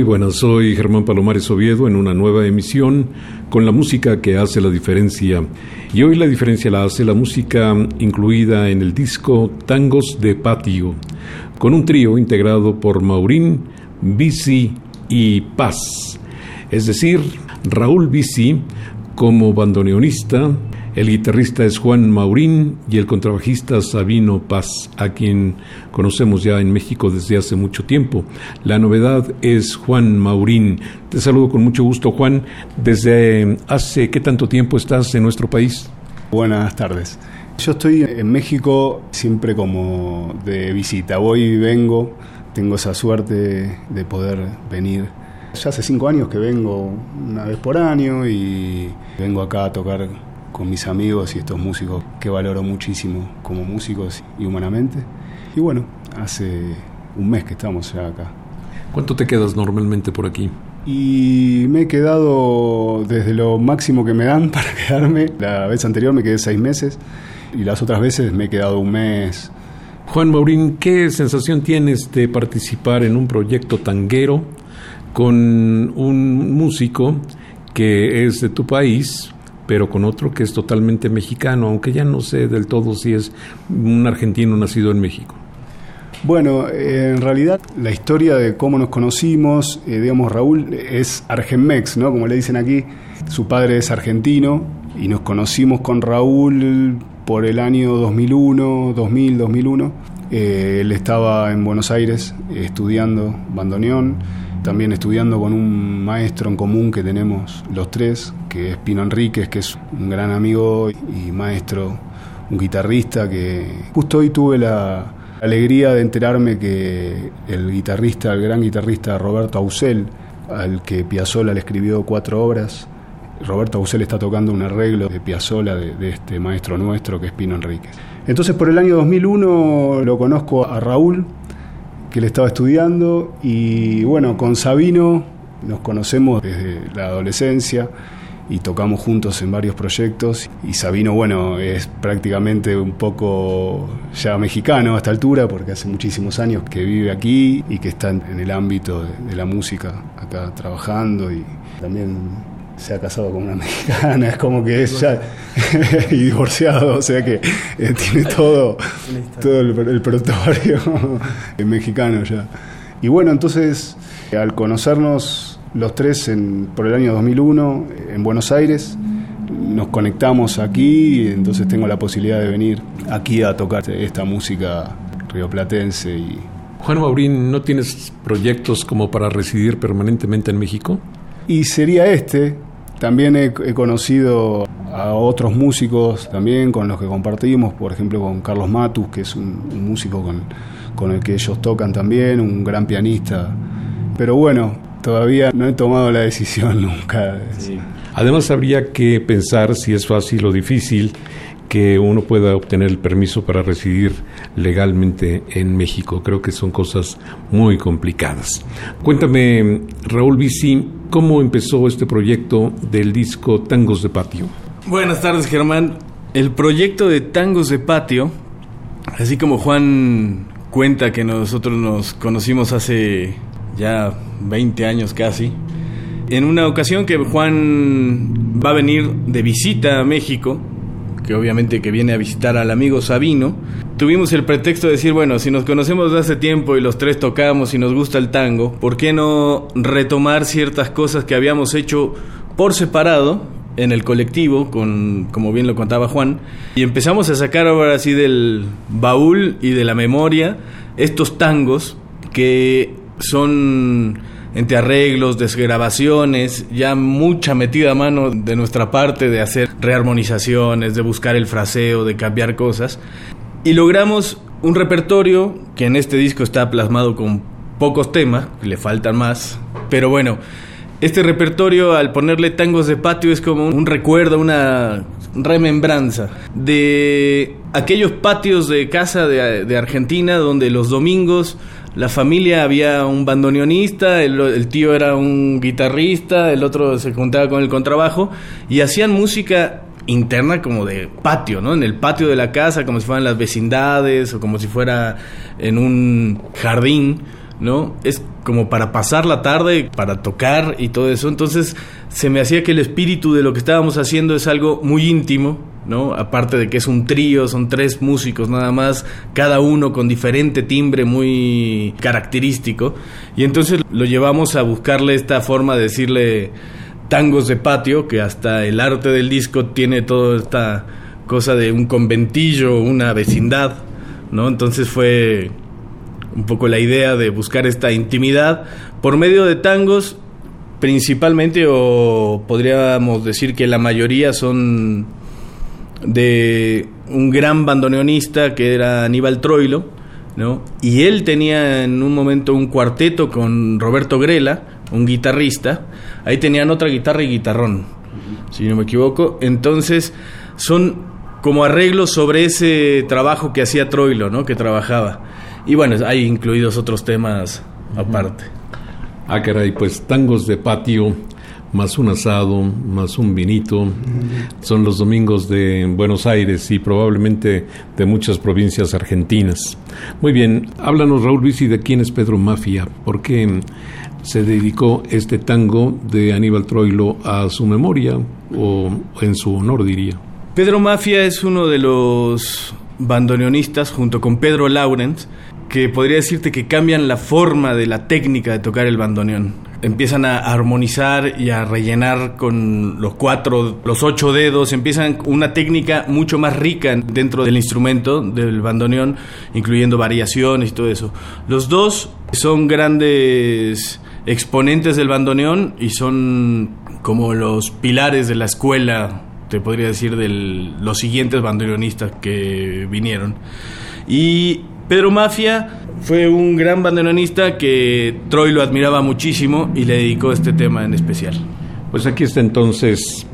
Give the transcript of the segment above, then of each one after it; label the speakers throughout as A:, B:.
A: Muy buenas, soy Germán Palomares Oviedo en una nueva emisión con la música que hace la diferencia. Y hoy la diferencia la hace la música incluida en el disco Tangos de Patio, con un trío integrado por Maurín, Bici y Paz. Es decir, Raúl Bici como bandoneonista, el guitarrista es Juan Maurín y el contrabajista Sabino Paz, a quien conocemos ya en México desde hace mucho tiempo. La novedad es Juan Maurín. Te saludo con mucho gusto, Juan. ¿Desde hace qué tanto tiempo estás en nuestro país?
B: Buenas tardes. Yo estoy en México siempre como de visita. Voy y vengo. Tengo esa suerte de poder venir. Ya hace cinco años que vengo una vez por año y vengo acá a tocar con mis amigos y estos músicos que valoro muchísimo como músicos y humanamente. Y bueno, hace un mes que estamos ya acá.
A: ¿Cuánto te quedas normalmente por aquí?
B: Y me he quedado desde lo máximo que me dan para quedarme. La vez anterior me quedé seis meses y las otras veces me he quedado un mes.
A: Juan Maurín, ¿qué sensación tienes de participar en un proyecto tanguero con un músico que es de tu país, pero con otro que es totalmente mexicano, aunque ya no sé del todo si es un argentino nacido en México.
B: Bueno, eh, en realidad la historia de cómo nos conocimos, eh, digamos, Raúl es argenmex, ¿no? Como le dicen aquí, su padre es argentino y nos conocimos con Raúl por el año 2001, 2000, 2001. él estaba en Buenos Aires estudiando bandoneón también estudiando con un maestro en común que tenemos los tres, que es Pino Enríquez, que es un gran amigo y maestro, un guitarrista que justo hoy tuve la alegría de enterarme que el guitarrista, el gran guitarrista Roberto Ausel, al que Piazzolla le escribió cuatro obras, Roberto Ausel está tocando un arreglo de Piazzolla de, de, este maestro nuestro que es Pino Enríquez. Entonces por el año 2001 lo conozco a Raúl, que él estaba estudiando y bueno, con Sabino nos conocemos desde la adolescencia y tocamos juntos en varios proyectos. Y Sabino, bueno, es prácticamente un poco ya mexicano a esta altura porque hace muchísimos años que vive aquí y que está en el ámbito de, de la música acá trabajando y también se ha casado con una mexicana, es como que es ya y divorciado, o sea que eh, tiene todo, todo el, el mexicano ya. Y bueno, entonces al conocernos los tres en, por el año 2001 en Buenos Aires, nos conectamos aquí y entonces tengo la posibilidad de venir aquí a tocar esta música rioplatense y
A: Juan Maurín, ¿no tienes proyectos como para residir permanentemente en México?
B: Y sería este, también he, conocido a otros músicos también con los que compartimos, por ejemplo con Carlos Matus, que es un, un, músico con, con el que ellos tocan también, un gran pianista. Pero bueno, todavía no he tomado la decisión nunca.
A: Sí. Además habría que pensar si es fácil o difícil que uno pueda obtener el permiso para residir legalmente en México. Creo que son cosas muy complicadas. Cuéntame, Raúl Bici, ¿cómo empezó este proyecto del disco Tangos de Patio?
C: Buenas tardes, Germán. El proyecto de Tangos de Patio, así como Juan cuenta que nosotros nos conocimos hace ya 20 años casi, en una ocasión que Juan va a venir de visita a México, que obviamente que viene a visitar al amigo Sabino, tuvimos el pretexto de decir, bueno, si nos conocemos de hace tiempo y los tres tocamos y nos gusta el tango, ¿por qué no retomar ciertas cosas que habíamos hecho por separado en el colectivo, con, como bien lo contaba Juan, y empezamos a sacar ahora así del baúl y de la memoria estos tangos que son entre arreglos, desgrabaciones, ya mucha metida a mano de nuestra parte de hacer rearmonizaciones, de buscar el fraseo, de cambiar cosas. Y logramos un repertorio que en este disco está plasmado con pocos temas, le faltan más, pero bueno, este repertorio al ponerle tangos de patio es como un recuerdo, una remembranza de aquellos patios de casa de, de Argentina donde los domingos la familia había un bandoneonista, el, tío era un guitarrista, el otro se juntaba con el contrabajo y hacían música interna como de patio, ¿no? En el patio de la casa, como si fueran las vecindades o como si fuera en un jardín, ¿no? Es como para pasar la tarde, para tocar y todo eso. Entonces se me hacía que el espíritu de lo que estábamos haciendo es algo muy íntimo, ¿no? Aparte de que es un trío, son tres músicos nada más, cada uno con diferente timbre muy característico. Y entonces lo llevamos a buscarle esta forma de decirle tangos de patio, que hasta el arte del disco tiene toda esta cosa de un conventillo, una vecindad, ¿no? Entonces fue un poco la idea de buscar esta intimidad por medio de tangos principalmente o podríamos decir que la mayoría son de un gran bandoneonista que era Aníbal Troilo, ¿no? Y él tenía en un momento un cuarteto con Roberto Grela, un guitarrista. Ahí tenían otra guitarra y guitarrón, si no me equivoco. Entonces, son como arreglos sobre ese trabajo que hacía Troilo, ¿no? Que trabajaba. Y bueno, hay incluidos otros temas aparte.
A: Ah, caray, pues tangos de patio más un asado, más un vinito. Son los domingos de Buenos Aires y probablemente de muchas provincias argentinas. Muy bien, háblanos Raúl Bici de quién es Pedro Mafia, por qué se dedicó este tango de Aníbal Troilo a su memoria o en su honor diría.
C: Pedro Mafia es uno de los bandoneonistas junto con Pedro Laurent que podría decirte que cambian la forma de la técnica de tocar el bandoneón empiezan a armonizar y a rellenar con los cuatro, los ocho dedos, empiezan una técnica mucho más rica dentro del instrumento, del bandoneón, incluyendo variaciones y todo eso. Los dos son grandes exponentes del bandoneón y son como los pilares de la escuela, te podría decir, de los siguientes bandoneonistas que vinieron. Y Pedro Mafia fue un gran bandoneonista que Troy lo admiraba muchísimo y le dedicó este tema en especial.
A: Pues aquí está entonces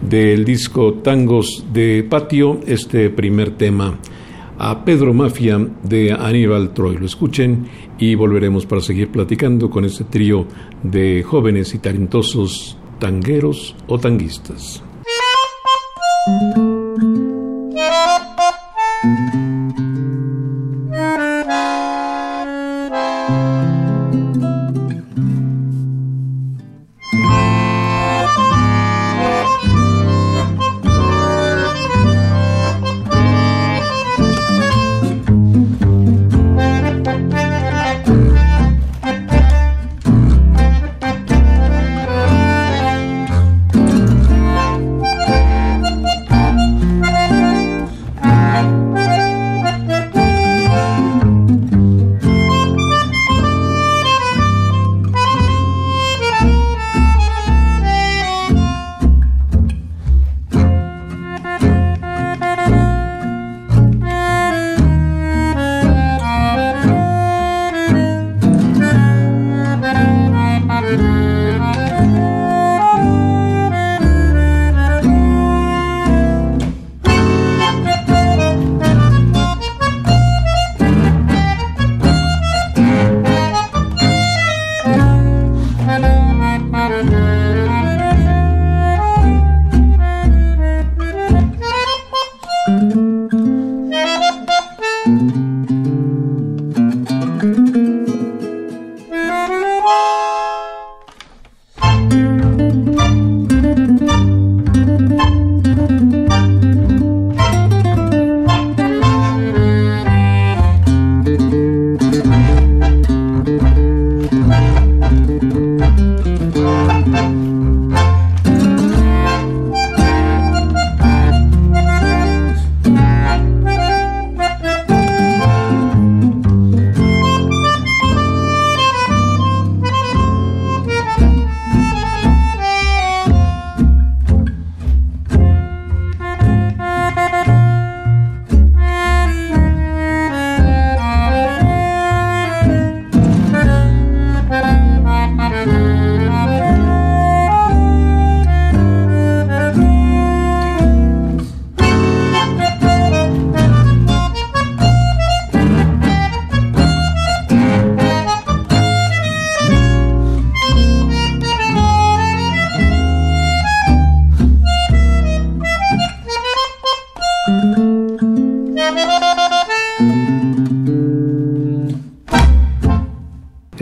A: del disco Tangos de Patio, este primer tema a Pedro Mafia de Aníbal Troy. Lo escuchen y volveremos para seguir platicando con este trío de jóvenes y talentosos tangueros o tanguistas.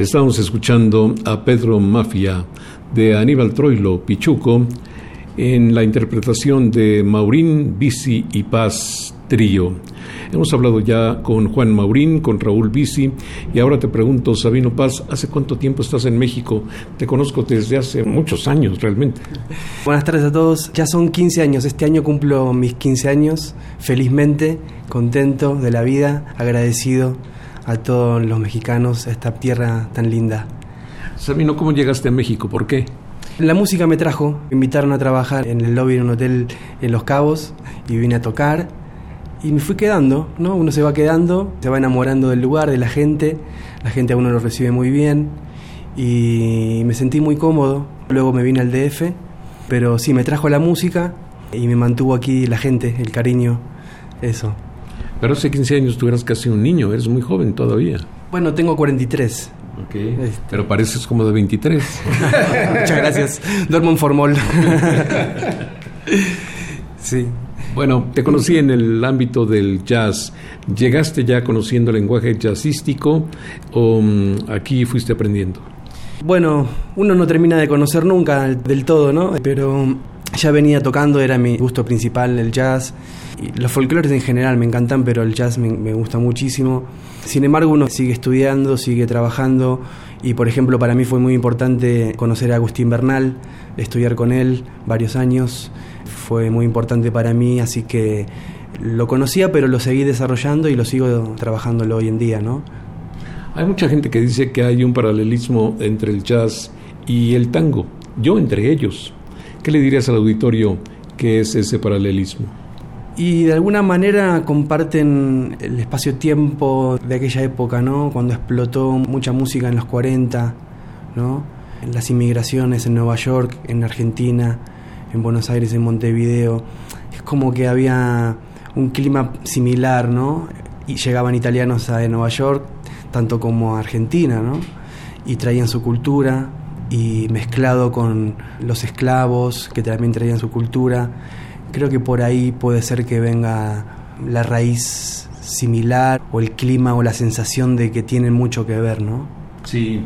A: Estamos escuchando a Pedro Mafia de Aníbal Troilo Pichuco en la interpretación de Maurín, Bici y Paz Trío. Hemos hablado ya con Juan Maurín, con Raúl Bici, y ahora te pregunto, Sabino Paz, ¿hace cuánto tiempo estás en México? Te conozco desde hace muchos años, realmente.
D: Buenas tardes a todos. Ya son 15 años. Este año cumplo mis 15 años, felizmente, contento de la vida, agradecido a todos los mexicanos, esta tierra tan linda.
A: Sabino, ¿cómo llegaste a México? ¿Por qué?
D: La música me trajo, me invitaron a trabajar en el lobby de un hotel en Los Cabos y vine a tocar y me fui quedando, ¿no? Uno se va quedando, se va enamorando del lugar, de la gente, la gente a uno lo recibe muy bien y me sentí muy cómodo. Luego me vine al DF, pero sí, me trajo la música y me mantuvo aquí la gente, el cariño, eso.
A: Pero hace 15 años tú eras casi un niño, eres muy joven todavía.
D: Bueno, tengo 43.
A: Ok, este. pero pareces como de 23.
D: Muchas gracias. Duermo en formol. sí.
A: Bueno, te conocí en el ámbito del jazz. ¿Llegaste ya conociendo el lenguaje jazzístico o mm, aquí fuiste aprendiendo?
D: Bueno, uno no termina de conocer nunca del todo, ¿no? Pero ya venía tocando, era mi gusto principal el jazz. Y los folclores en general me encantan, pero el jazz me, gusta muchísimo. Sin embargo, uno sigue estudiando, sigue trabajando y, por ejemplo, para mí fue muy importante conocer a Agustín Bernal, estudiar con él varios años fue muy importante para mí, así que lo conocía, pero lo seguí desarrollando y lo sigo trabajándolo hoy en día, ¿no?
A: Hay mucha gente que dice que hay un paralelismo entre el jazz y el tango, yo entre ellos. ¿Qué le dirías al auditorio que es ese paralelismo?
D: Y de alguna manera comparten el espacio-tiempo de aquella época, ¿no? Cuando explotó mucha música en los 40, ¿no? En las inmigraciones en Nueva York, en Argentina, en Buenos Aires, en Montevideo. Es como que había un clima similar, ¿no? Y llegaban italianos a Nueva York, tanto como a Argentina, ¿no? Y traían su cultura, y mezclado con los esclavos, que también traían su cultura. Creo que por ahí puede ser que venga la raíz similar, o el clima, o la sensación de que tienen mucho que ver, ¿no?
A: Sí,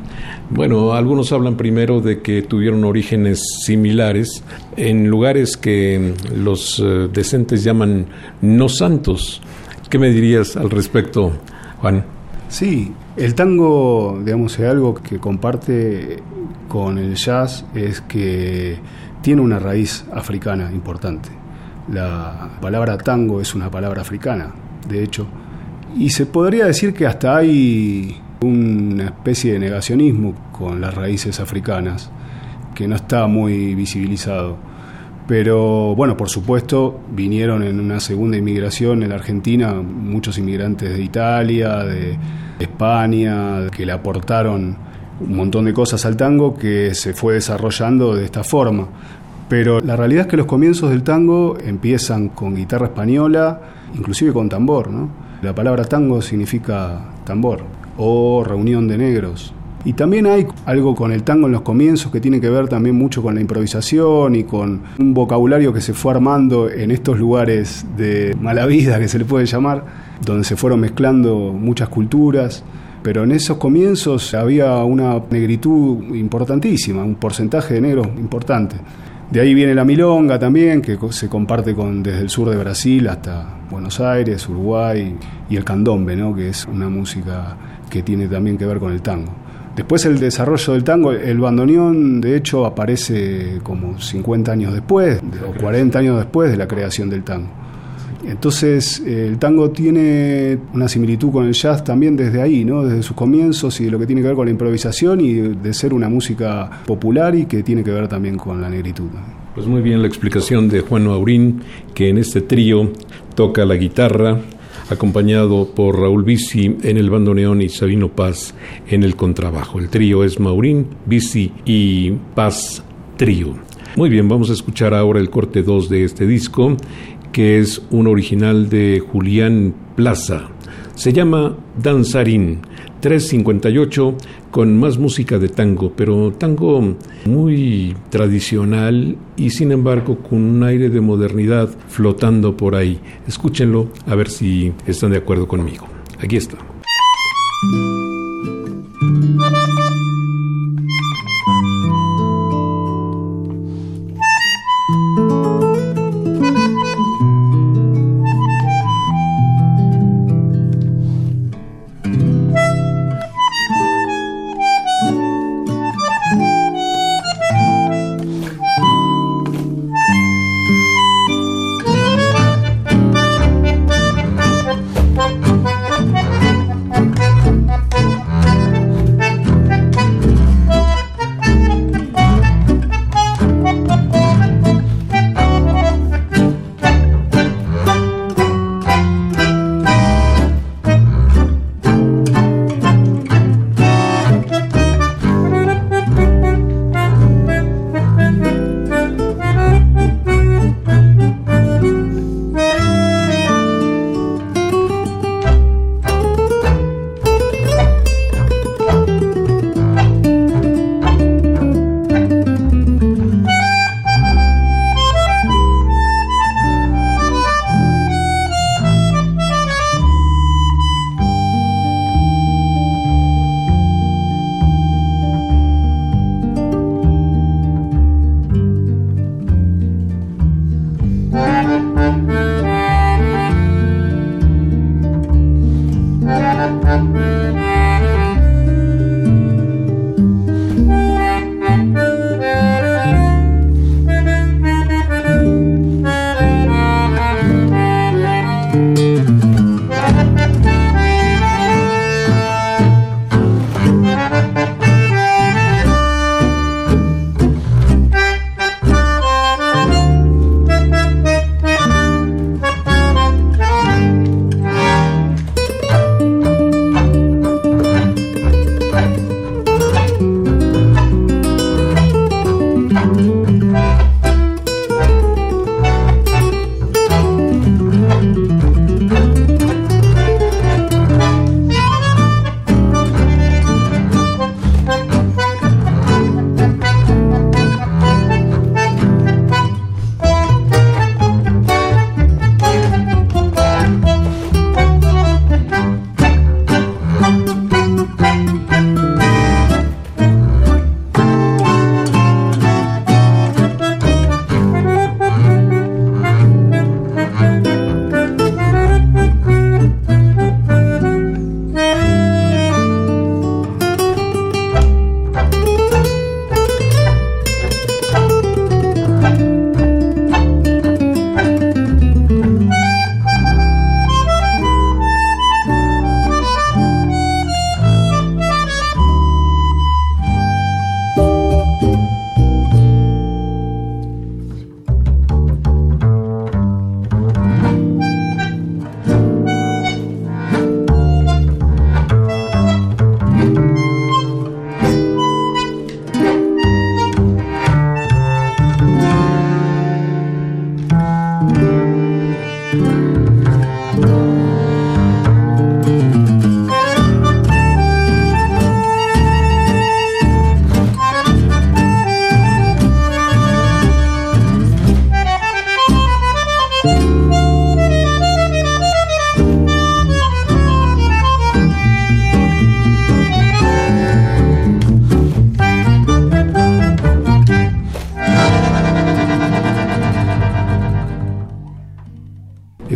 A: bueno, algunos hablan primero de que tuvieron orígenes similares en lugares que los eh, decentes llaman no santos. ¿Qué me dirías al respecto, Juan?
B: Sí, el tango, digamos, es algo que comparte con el jazz, es que tiene una raíz africana importante. La palabra tango es una palabra africana, de hecho, y se podría decir que hasta hay una especie de negacionismo con las raíces africanas que no está muy visibilizado. Pero bueno, por supuesto, vinieron en una segunda inmigración en la Argentina muchos inmigrantes de Italia, de España, que le aportaron un montón de cosas al tango que se fue desarrollando de esta forma. Pero la realidad es que los comienzos del tango empiezan con guitarra española, inclusive con tambor. ¿no? La palabra tango significa tambor o Reunión de Negros. Y también hay algo con el tango en los comienzos que tiene que ver también mucho con la improvisación y con un vocabulario que se fue armando en estos lugares de mala vida, que se le puede llamar, donde se fueron mezclando muchas culturas. Pero en esos comienzos había una negritud importantísima, un porcentaje de negros importante. De ahí viene la milonga también, que se comparte con desde el sur de Brasil hasta Buenos Aires, Uruguay, y el candombe, ¿no? que es una música que tiene también que ver con el tango. Después el desarrollo del tango, el bandoneón de hecho aparece como 50 años después o 40 años después de la creación del tango. Entonces el tango tiene una similitud con el jazz también desde ahí, ¿no? desde sus comienzos y de lo que tiene que ver con la improvisación y de ser una música popular y que tiene que ver también con la negritud.
A: Pues muy bien la explicación de Juan Maurín, que en este trío toca la guitarra, acompañado por Raúl Bici en el bandoneón y Sabino Paz en el contrabajo. El trío es Maurín, Bici y Paz Trío. Muy bien, vamos a escuchar ahora el corte 2 de este disco, que es un original de Julián Plaza. Se llama Danzarín 358 con más música de tango, pero tango muy tradicional y sin embargo con un aire de modernidad flotando por ahí. Escúchenlo a ver si están de acuerdo conmigo. Aquí está.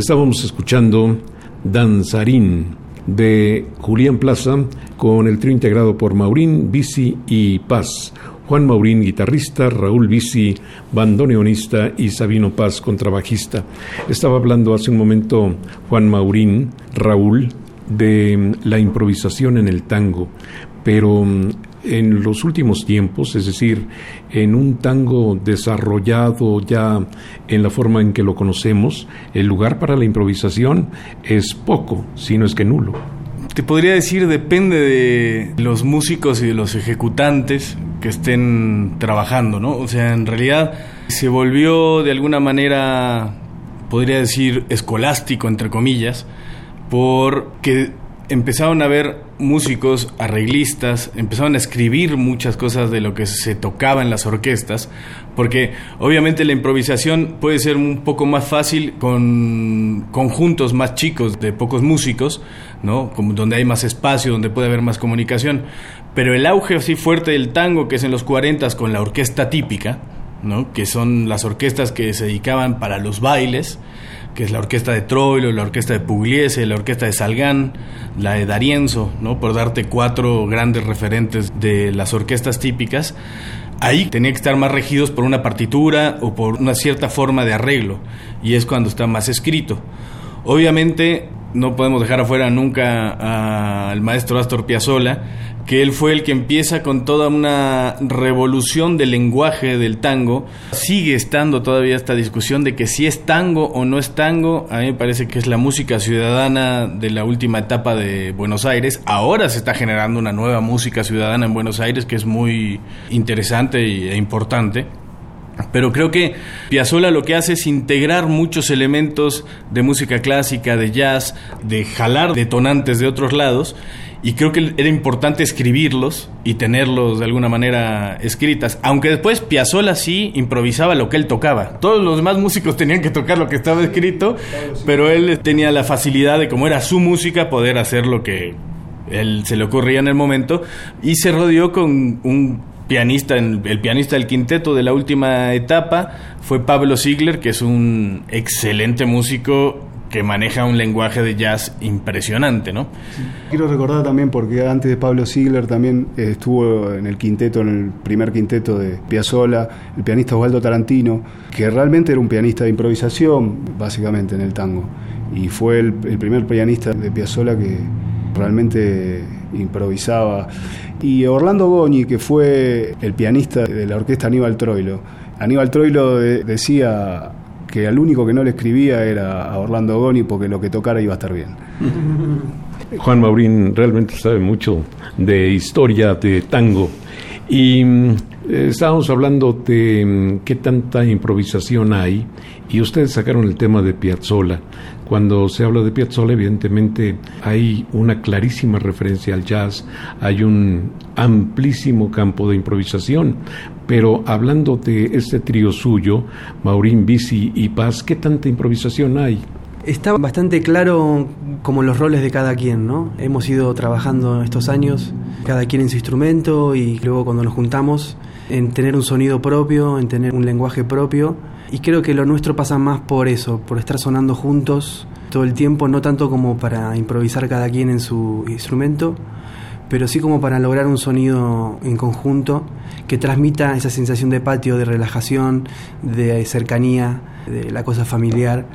A: Estábamos escuchando Danzarín de Julián Plaza con el trío integrado por Maurín, Bici y Paz. Juan Maurín, guitarrista, Raúl Bici, bandoneonista y Sabino Paz, contrabajista. Estaba hablando hace un momento Juan Maurín, Raúl, de la improvisación en el tango, pero en los últimos tiempos, es decir, en un tango desarrollado ya en la forma en que lo conocemos, el lugar para la improvisación es poco, si no es que nulo.
C: Te podría decir, depende de los músicos y de los ejecutantes que estén trabajando, ¿no? O sea, en realidad se volvió de alguna manera, podría decir, escolástico, entre comillas, porque empezaron a ver músicos, arreglistas, empezaron a escribir muchas cosas de lo que se tocaba en las orquestas, porque obviamente la improvisación puede ser un poco más fácil con conjuntos más chicos de pocos músicos, ¿no? Donde hay más espacio, donde puede haber más comunicación, pero el auge así fuerte del tango que es en los 40 con la orquesta típica, ¿no? Que son las orquestas que se dedicaban para los bailes, que es la orquesta de Troilo, la orquesta de Pugliese, la orquesta de Salgán, la de Darienzo, ¿no? por darte cuatro grandes referentes de las orquestas típicas, ahí tenía que estar más regidos por una partitura o por una cierta forma de arreglo, y es cuando está más escrito. Obviamente no podemos dejar afuera nunca al maestro Astor Piazzolla, que él fue el que empieza con toda una revolución del lenguaje del tango. Sigue estando todavía esta discusión de que si es tango o no es tango. A mí me parece que es la música ciudadana de la última etapa de Buenos Aires. Ahora se está generando una nueva música ciudadana en Buenos Aires que es muy interesante e importante. Pero creo que Piazzolla lo que hace es integrar muchos elementos de música clásica, de jazz, de jalar detonantes de otros lados y creo que era importante escribirlos y tenerlos de alguna manera escritas. Aunque después Piazzolla sí improvisaba lo que él tocaba. Todos los demás músicos tenían que tocar lo que estaba escrito, pero él tenía la facilidad de, como era su música, poder hacer lo que él se le ocurría en el momento. Y se rodeó con un pianista, el pianista del quinteto de la última etapa fue Pablo Ziegler, que es un excelente músico que maneja un lenguaje de jazz impresionante, ¿no?
B: Quiero recordar también, porque antes de Pablo Ziegler también eh, estuvo en el quinteto, en el primer quinteto de Piazzolla, el pianista Osvaldo Tarantino, que realmente era un pianista de improvisación, básicamente, en el tango. y fue el, primer pianista de Piazzolla que realmente improvisaba. Y Orlando Goñi, que fue el pianista de la orquesta Aníbal Troilo. Aníbal Troilo decía que al único que no le escribía era a Orlando Goñi porque lo que tocara iba a estar bien.
A: Juan Maurín realmente sabe mucho de historia de tango. Y mm, estábamos hablando de mm, qué tanta improvisación hay y ustedes sacaron el tema de Piazzolla. Cuando se habla de Piazzolla, evidentemente hay una clarísima referencia al jazz, hay un amplísimo campo de improvisación, pero hablando de este trío suyo, Maurín, Bici y Paz, ¿qué tanta improvisación hay?
D: Está bastante claro como los roles de cada quien, ¿no? Hemos ido trabajando estos años, cada quien en su instrumento y luego cuando nos juntamos, en tener un sonido propio, en tener un lenguaje propio. Y creo que lo nuestro pasa más por eso, por estar sonando juntos todo el tiempo, no tanto como para improvisar cada quien en su instrumento, pero sí como para lograr un sonido en conjunto que transmita esa sensación de patio, de relajación, de cercanía, de la cosa familiar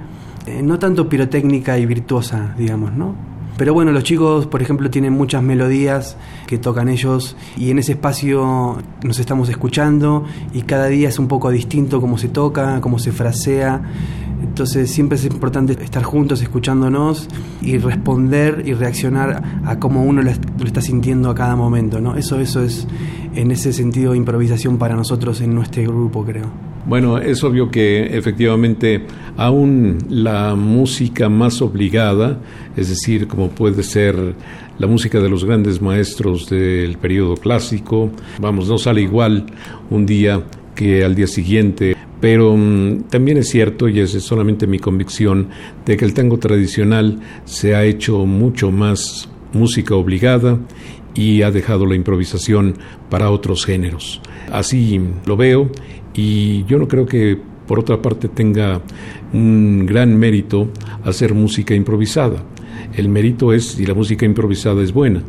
D: eh, no tanto pirotécnica y virtuosa, digamos, ¿no? Pero bueno, los chicos, por ejemplo, tienen muchas melodías que tocan ellos y en ese espacio nos estamos escuchando y cada día es un poco distinto cómo se toca, cómo se frasea. Entonces siempre es importante estar juntos escuchándonos y responder y reaccionar a cómo uno lo, está sintiendo a cada momento, ¿no? Eso, eso es en ese sentido improvisación para nosotros en nuestro grupo, creo.
A: Bueno, es obvio que efectivamente aún la música más obligada, es decir, como puede ser la música de los grandes maestros del periodo clásico, vamos, no sale igual un día que al día siguiente, pero mm, también es cierto, y es solamente mi convicción, de que el tango tradicional se ha hecho mucho más música obligada y ha dejado la improvisación para otros géneros. Así lo veo y yo no creo que por otra parte tenga un gran mérito hacer música improvisada. El mérito es si la música improvisada es buena,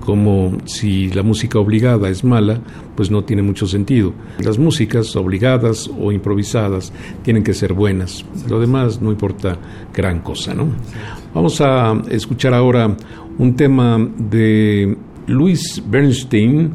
A: como si la música obligada es mala, pues no tiene mucho sentido. Las músicas obligadas o improvisadas tienen que ser buenas, lo demás no importa gran cosa, ¿no? Vamos a escuchar ahora un tema de Luis Bernstein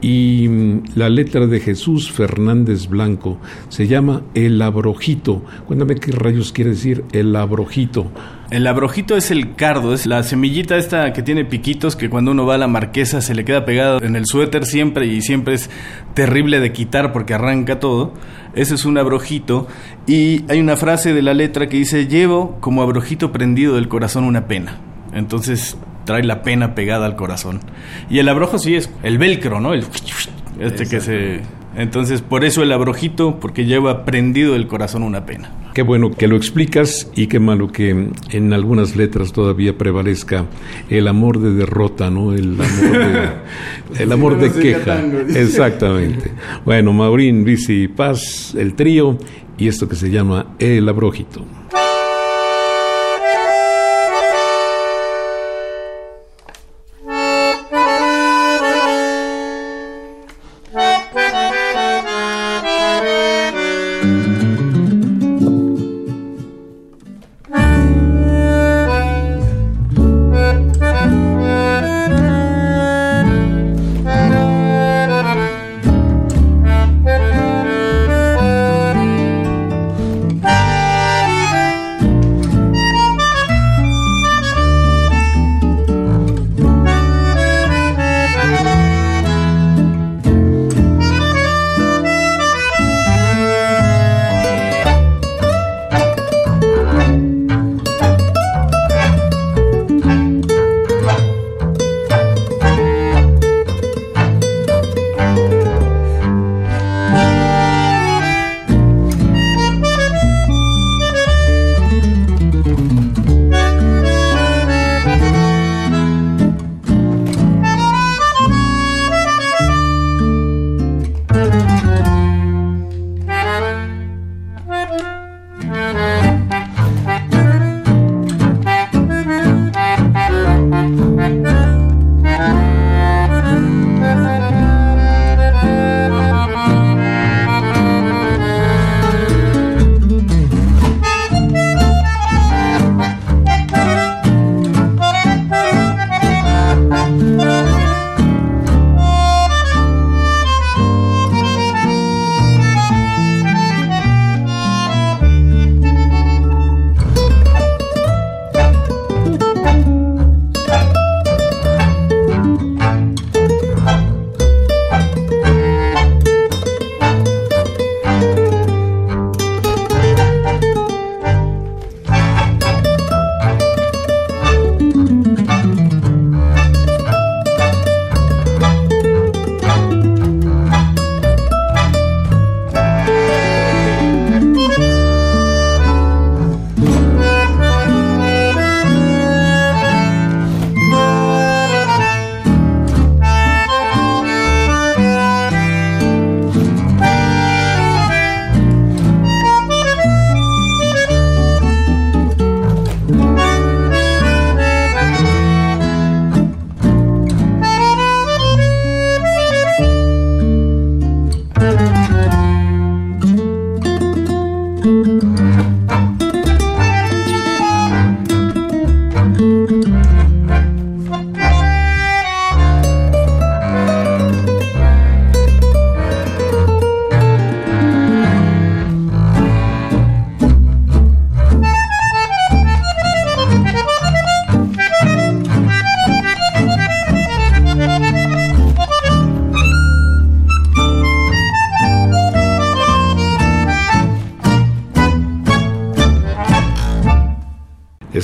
A: y mm, la letra de Jesús Fernández Blanco se llama El Abrojito. Cuéntame qué rayos quiere decir el abrojito.
C: El abrojito es el cardo, es la semillita esta que tiene piquitos que cuando uno va a la marquesa se le queda pegado en el suéter siempre y siempre es terrible de quitar porque arranca todo. Ese es un abrojito y hay una frase de la letra que dice llevo como abrojito prendido del corazón una pena. Entonces trae la pena pegada al corazón. Y el abrojo sí es el velcro, ¿no? El este que se entonces, por eso el abrojito, porque lleva prendido el corazón una pena.
A: Qué bueno que lo explicas y qué malo que en algunas letras todavía prevalezca el amor de derrota, ¿no? El amor de, el amor de queja. Exactamente. Bueno, Maurín, Bici Paz, el trío y esto que se llama El Abrojito.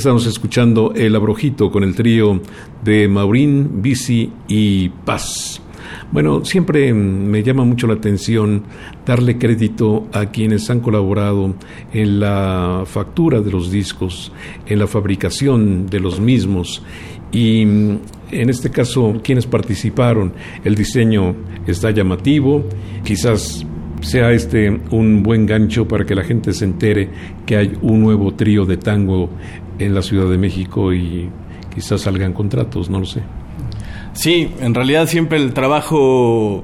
A: Estamos escuchando El Abrojito con el trío de Maurín, Bici y Paz. Bueno, siempre me llama mucho la atención darle crédito a quienes han colaborado en la factura de los discos, en la fabricación de los mismos y en este caso quienes participaron. El diseño está llamativo, quizás sea este un buen gancho para que la gente se entere que hay un nuevo trío de tango en la Ciudad de México y quizás salgan contratos, no lo sé.
C: Sí, en realidad siempre el trabajo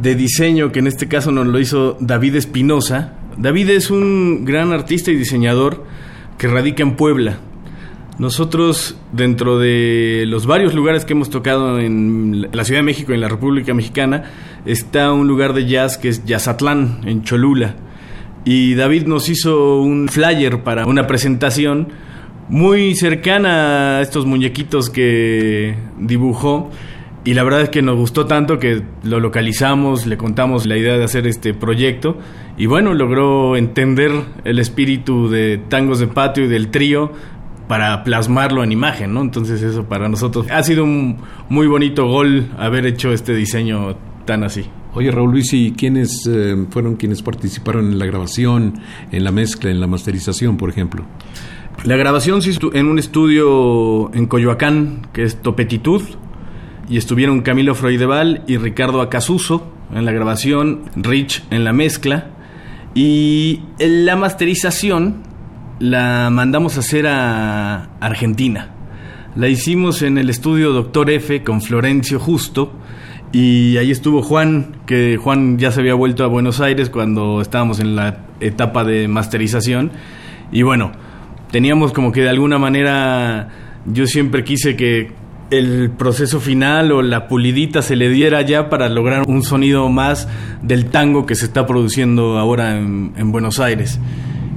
C: de diseño, que en este caso nos lo hizo David Espinosa. David es un gran artista y diseñador que radica en Puebla. Nosotros, dentro de los varios lugares que hemos tocado en la Ciudad de México y en la República Mexicana, está un lugar de jazz que es Yazatlán, en Cholula. Y David nos hizo un flyer para una presentación muy cercana a estos muñequitos que dibujó y la verdad es que nos gustó tanto que lo localizamos, le contamos la idea de hacer este proyecto y bueno, logró entender el espíritu de Tangos de Patio y del trío para plasmarlo en imagen, ¿no? Entonces eso para nosotros ha sido un muy bonito gol haber hecho este diseño tan así.
A: Oye Raúl Luis, ¿y quiénes eh, fueron quienes participaron en la grabación, en la mezcla, en la masterización, por ejemplo?
C: La grabación se en un estudio en Coyoacán, que es Topetitud, y estuvieron Camilo Freudeval y Ricardo Acasuso en la grabación, Rich en la mezcla, y la masterización la mandamos a hacer a Argentina. La hicimos en el estudio Doctor F con Florencio Justo, y ahí estuvo Juan, que Juan ya se había vuelto a Buenos Aires cuando estábamos en la etapa de masterización, y bueno, teníamos como que de alguna manera yo siempre quise que el proceso final o la pulidita se le diera ya para lograr un sonido más del tango que se está produciendo ahora en, Buenos Aires.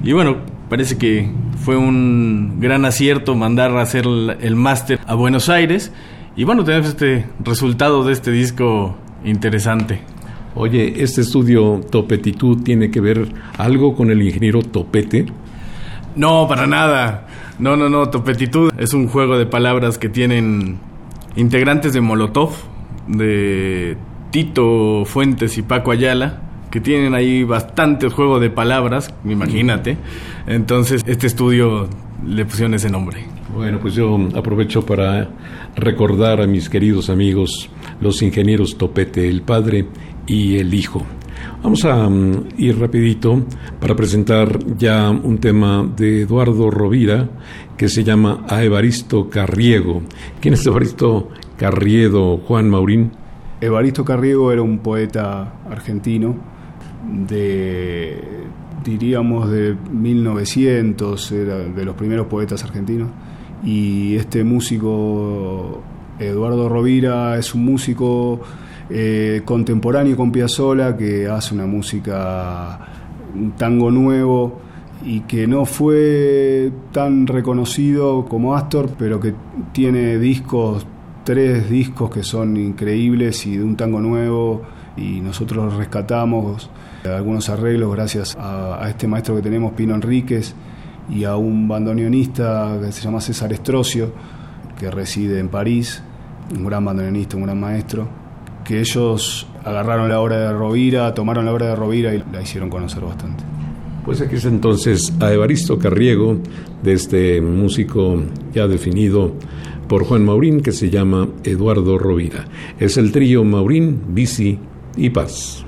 C: Y bueno, parece que fue un gran acierto mandar a hacer el, máster a Buenos Aires. Y bueno, tenemos este resultado de este disco interesante.
A: Oye, ¿este estudio Topetitud tiene que ver algo con el ingeniero Topete?
C: No, para nada. No, no, no. Topetitud es un juego de palabras que tienen integrantes de Molotov, de Tito Fuentes y Paco Ayala, que tienen ahí bastantes juegos de palabras, imagínate. Entonces, este estudio le pusieron ese nombre.
A: Bueno, pues yo aprovecho para recordar a mis queridos amigos, los ingenieros Topete, el padre y el hijo. Vamos a mm, ir rapidito para presentar ya un tema de Eduardo Rovira que se llama A Evaristo Carriego. ¿Quién es Evaristo Carriedo, Juan Maurín?
B: Evaristo Carriego era un poeta argentino de, diríamos, de 1900, era de los primeros poetas argentinos. Y este músico, Eduardo Rovira, es un músico eh, contemporáneo con Piazzolla que hace una música, un tango nuevo y que no fue tan reconocido como Astor, pero que tiene discos, tres discos que son increíbles y de un tango nuevo y nosotros rescatamos algunos arreglos gracias a, a este maestro que tenemos, Pino Enríquez, y a un bandoneonista que se llama César Estrocio, que reside en París, un gran bandoneonista, un gran maestro que ellos agarraron la obra de Rovira, tomaron la obra de Rovira y la hicieron conocer bastante.
A: Pues aquí es entonces a Evaristo Carriego, de este músico ya definido por Juan Maurín, que se llama Eduardo Rovira. Es el trío Maurín, Bici y Paz.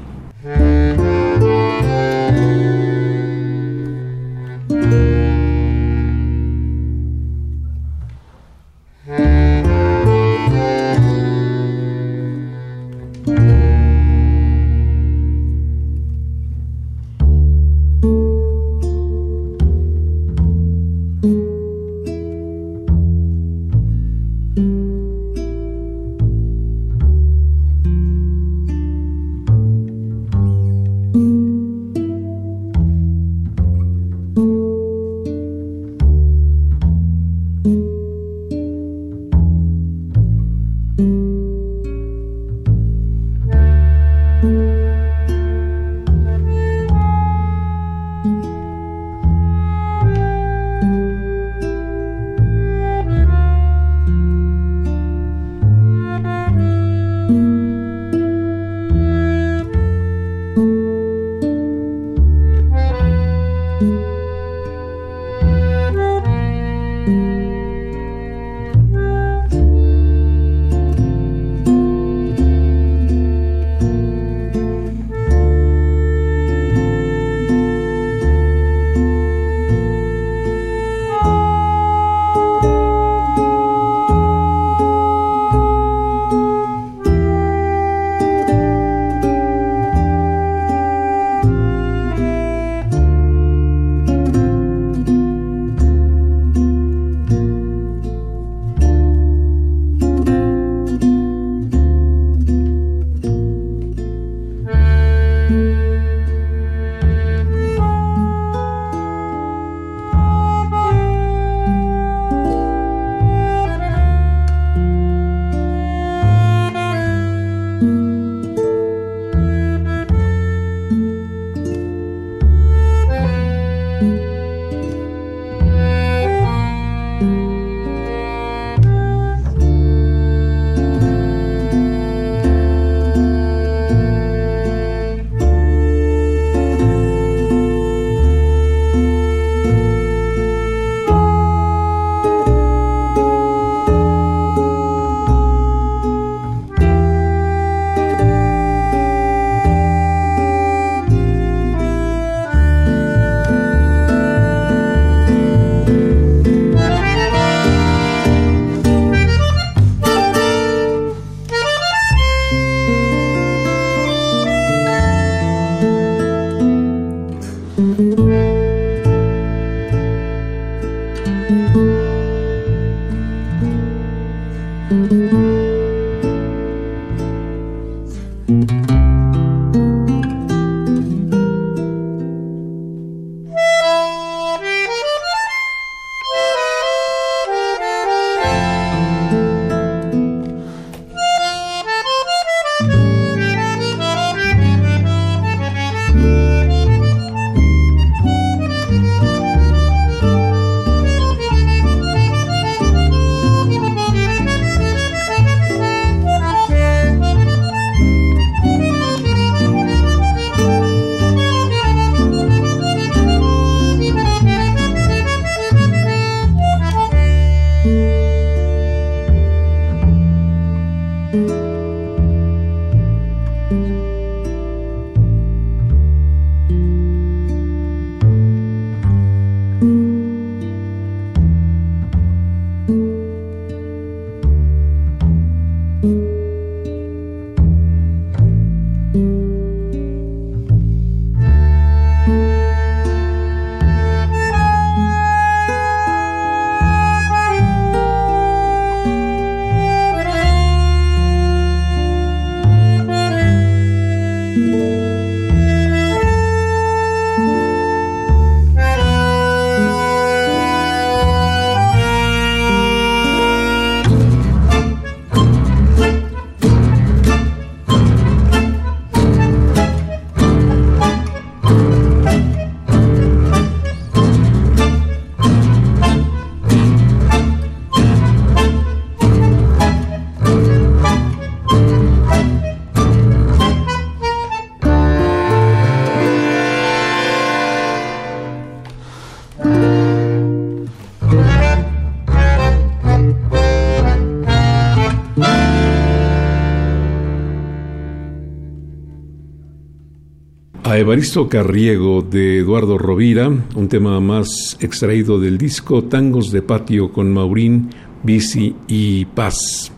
A: Evaristo Carriego de Eduardo Rovira, un tema más extraído del disco Tangos de Patio con Maurín, Bici y Paz.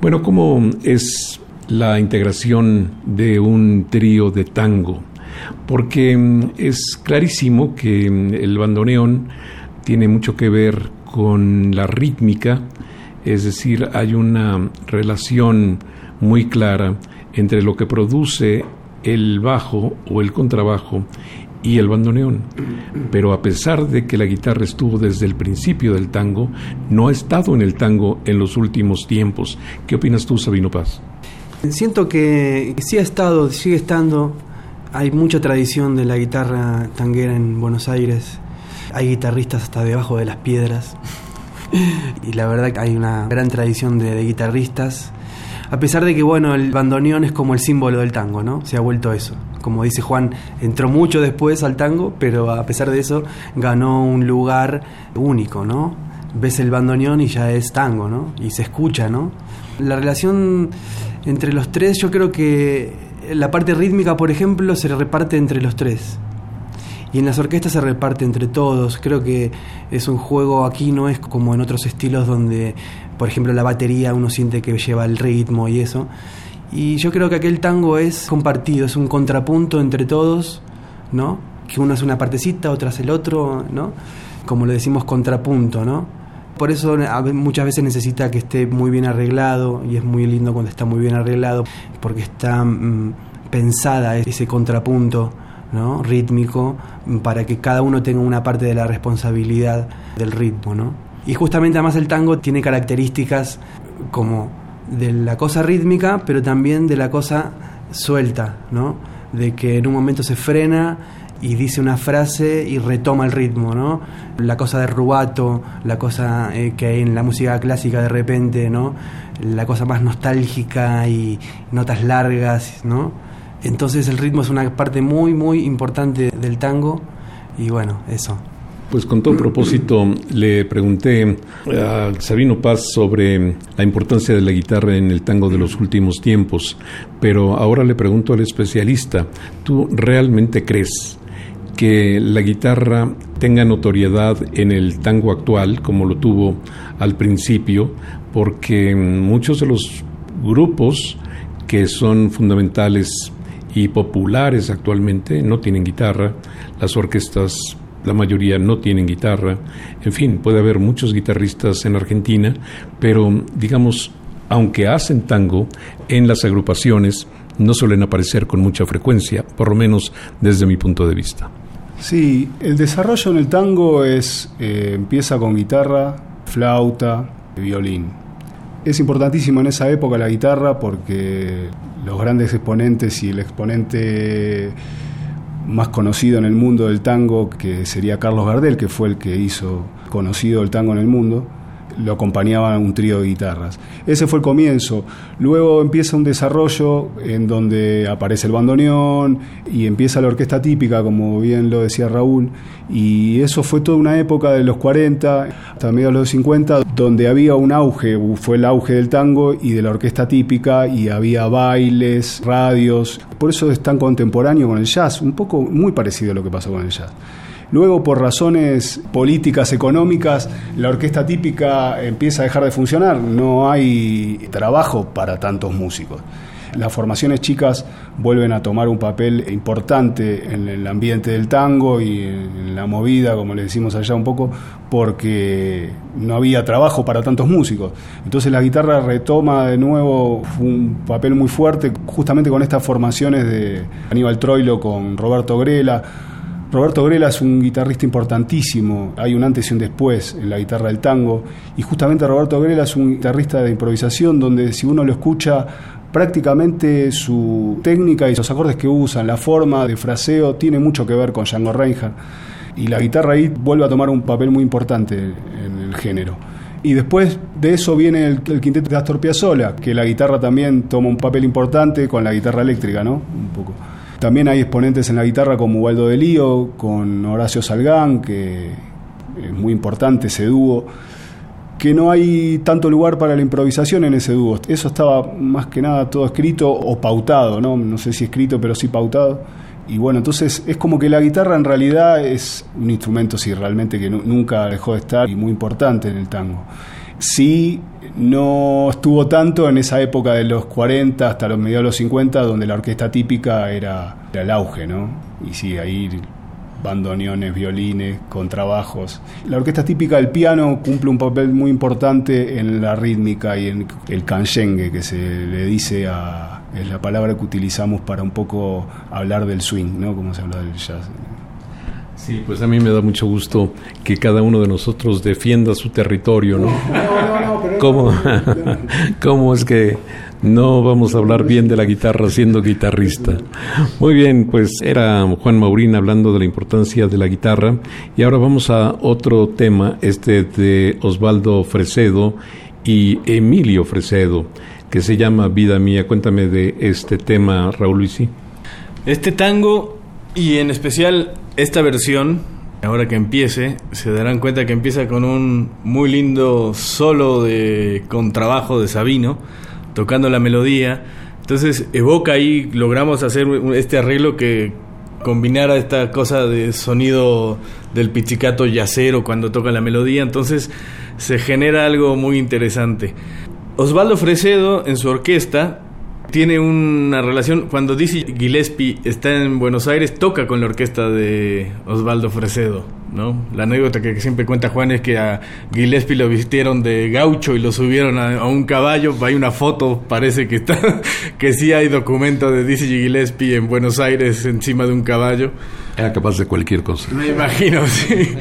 A: Bueno, ¿cómo es la integración de un trío de tango? Porque mm, es clarísimo que mm, el bandoneón tiene mucho que ver con la rítmica, es decir, hay una relación muy clara entre lo que produce el bajo o el contrabajo y el bandoneón. Pero a pesar de que la guitarra estuvo desde el principio del tango, no ha estado en el tango en los últimos tiempos. ¿Qué opinas tú, Sabino Paz?
D: Siento que sí ha estado, sigue estando. Hay mucha tradición de la guitarra tanguera en Buenos Aires. Hay guitarristas hasta debajo de las piedras. y la verdad que hay una gran tradición de guitarristas a pesar de que, bueno, el bandoneón es como el símbolo del tango, ¿no? Se ha vuelto eso. Como dice Juan, entró mucho después al tango, pero a pesar de eso ganó un lugar único, ¿no? Ves el bandoneón y ya es tango, ¿no? Y se escucha, ¿no? La relación entre los tres, yo creo que la parte rítmica, por ejemplo, se reparte entre los tres. Y en las orquestas se reparte entre todos. Creo que es un juego aquí, no es como en otros estilos donde por ejemplo, la batería uno siente que lleva el ritmo y eso. Y yo creo que aquel tango es compartido, es un contrapunto entre todos, ¿no? Que uno es una partecita, otra es el otro, ¿no? Como lo decimos, contrapunto, ¿no? Por eso muchas veces necesita que esté muy bien arreglado y es muy lindo cuando está muy bien arreglado porque está mm, pensada ese contrapunto ¿no? rítmico para que cada uno tenga una parte de la responsabilidad del ritmo, ¿no? Y justamente además el tango tiene características como de la cosa rítmica, pero también de la cosa suelta, ¿no? De que en un momento se frena y dice una frase y retoma el ritmo, ¿no? La cosa de rubato, la cosa eh, que hay en la música clásica de repente, ¿no? La cosa más nostálgica y notas largas, ¿no? Entonces el ritmo es una parte muy, muy importante del tango y bueno, eso.
A: Pues con todo propósito le pregunté a Sabino Paz sobre la importancia de la guitarra en el tango de los últimos tiempos, pero ahora le pregunto al especialista, ¿tú realmente crees que la guitarra tenga notoriedad en el tango actual como lo tuvo al principio? Porque muchos de los grupos que son fundamentales y populares actualmente no tienen guitarra, las orquestas la mayoría no tienen guitarra, en fin, puede haber muchos guitarristas en Argentina, pero digamos, aunque hacen tango, en las agrupaciones no suelen aparecer con mucha frecuencia, por lo menos desde mi punto de vista.
B: Sí, el desarrollo en el tango es eh, empieza con guitarra, flauta, violín. Es importantísimo en esa época la guitarra porque los grandes exponentes y el exponente más conocido en el mundo del tango, que sería Carlos Gardel, que fue el que hizo conocido el tango en el mundo, lo acompañaban un trío de guitarras. Ese fue el comienzo. Luego empieza un desarrollo en donde aparece el bandoneón y empieza la orquesta típica, como bien lo decía Raúl, y eso fue toda una época de los 40 hasta mediados de los 50 donde había un auge, fue el auge del tango y de la orquesta típica y había bailes, radios, por eso es tan contemporáneo con el jazz, un poco muy parecido a lo que pasó con el jazz. Luego, por razones políticas, económicas, la orquesta típica empieza a dejar de funcionar. No hay trabajo para tantos músicos. Las formaciones chicas vuelven a tomar un papel importante en el ambiente del tango y en la movida, como le decimos allá un poco, porque no había trabajo para tantos músicos. Entonces la guitarra retoma de nuevo un papel muy fuerte, justamente con estas formaciones de Aníbal Troilo con Roberto Grela Roberto Grela es un guitarrista importantísimo, hay un antes y un después en la guitarra del tango, y justamente Roberto Grela es un guitarrista de improvisación donde si uno lo escucha prácticamente su técnica y los acordes que usan, la forma de fraseo, tiene mucho que ver con Django Reinhardt. Y la guitarra ahí vuelve a tomar un papel muy importante en el género. Y después de eso viene el, quinteto de Astor Piazzolla, que la guitarra también toma un papel importante con la guitarra eléctrica, ¿no? Un poco. También hay exponentes en la guitarra como Waldo de Lío, con Horacio Salgán, que es muy importante ese dúo, que no hay tanto lugar para la improvisación en ese dúo. Eso estaba más que nada todo escrito o pautado, ¿no? No sé si escrito, pero sí pautado. Y bueno, entonces es como que la guitarra en realidad es un instrumento, sí, realmente que nunca dejó de estar y muy importante en el tango. Sí, no estuvo tanto en esa época de los 40 hasta los mediados de los 50, donde la orquesta típica era, el auge, ¿no? Y sí, ahí bandoneones, violines, contrabajos. La orquesta típica del piano cumple un papel muy importante en la rítmica y en el canchengue, que se le dice a. es la palabra que utilizamos para un poco hablar del swing, ¿no? Como se habla del jazz.
A: Sí, pues a mí me da mucho gusto que cada uno de nosotros defienda su territorio, ¿no? ¿Cómo, ¿Cómo es que no vamos a hablar bien de la guitarra siendo guitarrista? Muy bien, pues era Juan Maurín hablando de la importancia de la guitarra y ahora vamos a otro tema, este de Osvaldo Fresedo y Emilio Fresedo, que se llama Vida Mía. Cuéntame de este tema, Raúl Luisi.
C: Este tango y en especial esta versión, ahora que empiece, se darán cuenta que empieza con un muy lindo solo de contrabajo de Sabino, tocando la melodía. Entonces evoca ahí, logramos hacer este arreglo que combinara esta cosa de sonido del pizzicato yacero cuando toca la melodía, entonces se genera algo muy interesante. Osvaldo Fresedo en su orquesta tiene una relación. Cuando Dizzy Gillespie está en Buenos Aires, toca con la orquesta de Osvaldo Fresedo. ¿no? La anécdota que siempre cuenta Juan es que a Gillespie lo vistieron de gaucho y lo subieron a, un caballo. Hay una foto, parece que está, que sí hay documento de Dizzy Gillespie en Buenos Aires encima de un caballo.
A: Era capaz de cualquier cosa.
C: Me imagino, sí.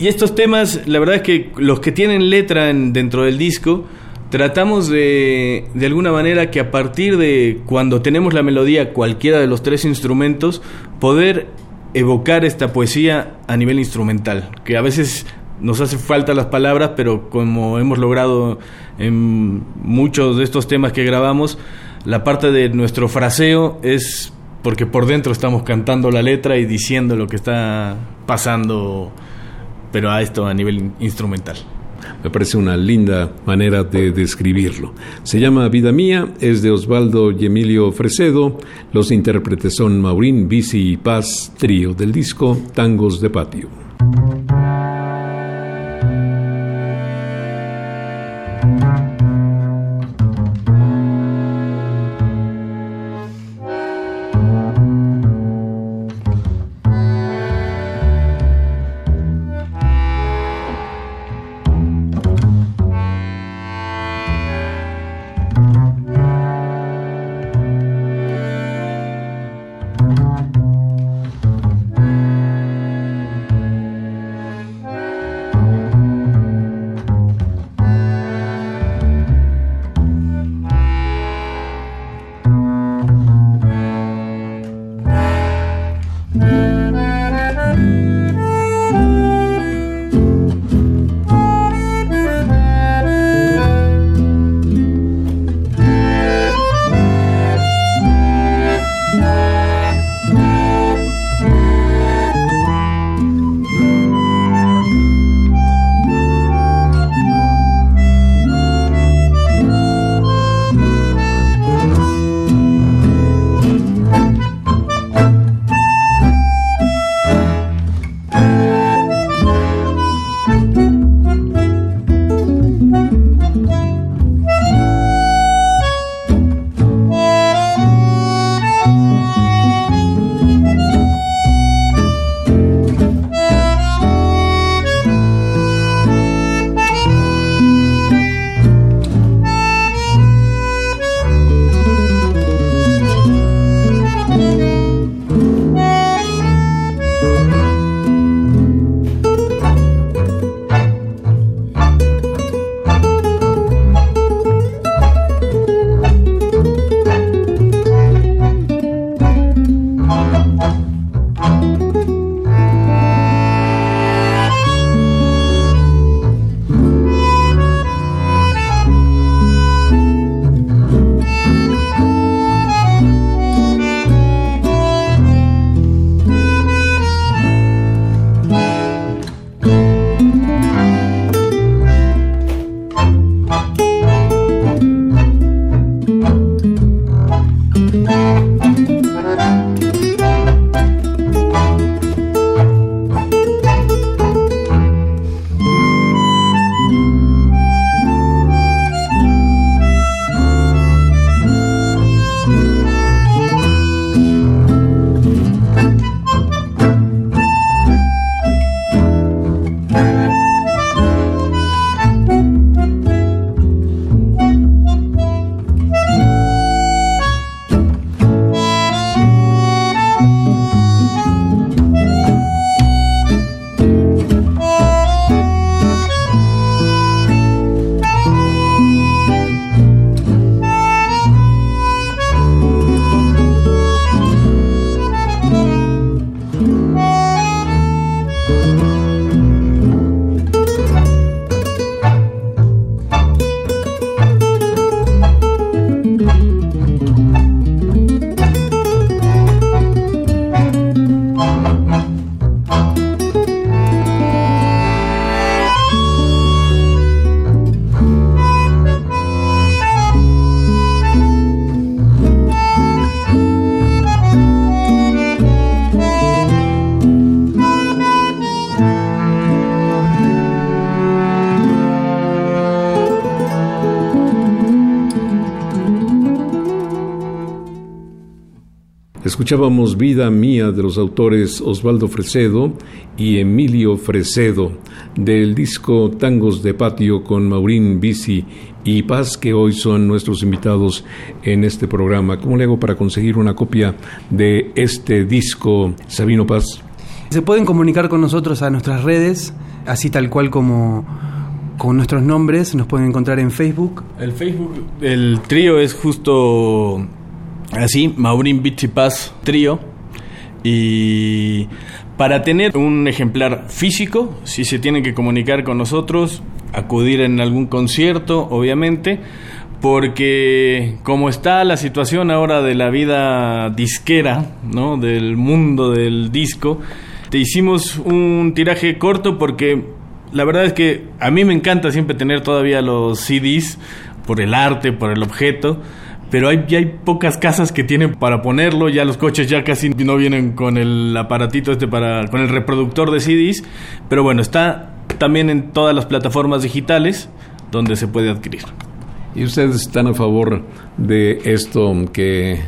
C: Y estos temas, la verdad es que los que tienen letra dentro del disco tratamos de, de alguna manera que a partir de cuando tenemos la melodía, cualquiera de los tres instrumentos, poder evocar esta poesía a nivel instrumental, que a veces nos hace falta las palabras, pero como hemos logrado en muchos de estos temas que grabamos, la parte de nuestro fraseo es porque por dentro estamos cantando la letra y diciendo lo que está pasando, pero a esto a nivel instrumental.
A: Me parece una linda manera de describirlo. Se llama Vida Mía, es de Osvaldo y Emilio Fresedo. Los intérpretes son Maurín, Bici y Paz, trío del disco Tangos de Patio. Escuchábamos Vida Mía de los autores Osvaldo Fresedo y Emilio Fresedo del disco Tangos de Patio con Maurín Bici y Paz que hoy son nuestros invitados en este programa. ¿Cómo le hago para conseguir una copia de este disco, Sabino Paz?
D: Se pueden comunicar con nosotros a nuestras redes, así tal cual como con nuestros nombres, nos pueden encontrar en Facebook.
C: El Facebook del trío es justo Así, Maurín Bichi Paz Trío. Y para tener un ejemplar físico, si se tienen que comunicar con nosotros, acudir en algún concierto, obviamente, porque como está la situación ahora de la vida disquera, ¿no? Del mundo del disco, te hicimos un tiraje corto porque la verdad es que a mí me encanta siempre tener todavía los CDs por el arte, por el objeto pero hay, ya hay pocas casas que tienen para ponerlo, ya los coches ya casi no vienen con el aparatito este para, con el reproductor de CDs, pero bueno, está también en todas las plataformas digitales donde se puede adquirir.
A: ¿Y ustedes están a favor de esto que eh,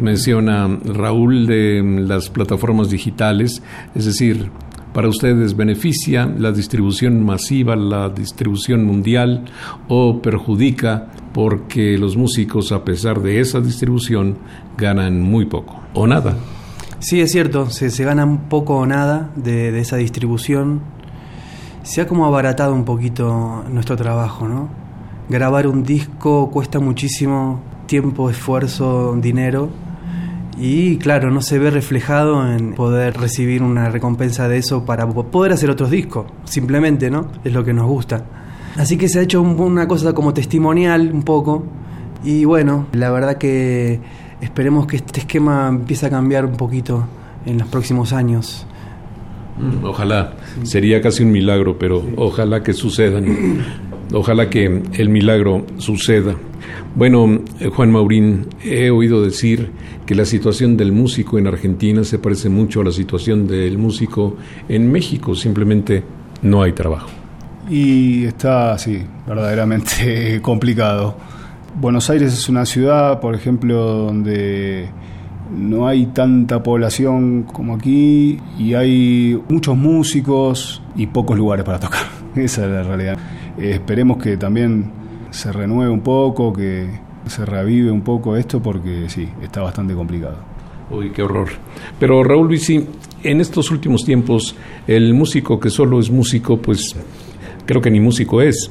A: menciona Raúl de las plataformas digitales? Es decir, para ustedes beneficia la distribución masiva, la distribución mundial o perjudica porque los músicos a pesar de esa distribución ganan muy poco o nada.
D: Sí, es cierto, se, se gana poco o nada de, de esa distribución. Se ha como abaratado un poquito nuestro trabajo, ¿no? Grabar un disco cuesta muchísimo tiempo, esfuerzo, dinero y claro, no se ve reflejado en poder recibir una recompensa de eso para poder hacer otros discos, simplemente, ¿no? Es lo que nos gusta. Así que se ha hecho una cosa como testimonial un poco y bueno, la verdad que esperemos que este esquema empiece a cambiar un poquito en los próximos años.
A: Mm, ojalá, sería casi un milagro, pero ojalá que suceda. Ojalá que el milagro suceda. Bueno, eh, Juan Maurín, he oído decir que la situación del músico en Argentina se parece mucho a la situación del músico en México, simplemente no hay trabajo.
B: Y está, sí, verdaderamente complicado. Buenos Aires es una ciudad, por ejemplo, donde no hay tanta población como aquí y hay muchos músicos y pocos lugares para tocar. Esa es la realidad. Eh, esperemos que también se renueve un poco, que se reavive un poco esto, porque sí, está bastante complicado.
A: Uy, qué horror. Pero Raúl Luisi, en estos últimos tiempos, el músico que solo es músico, pues creo que ni músico es,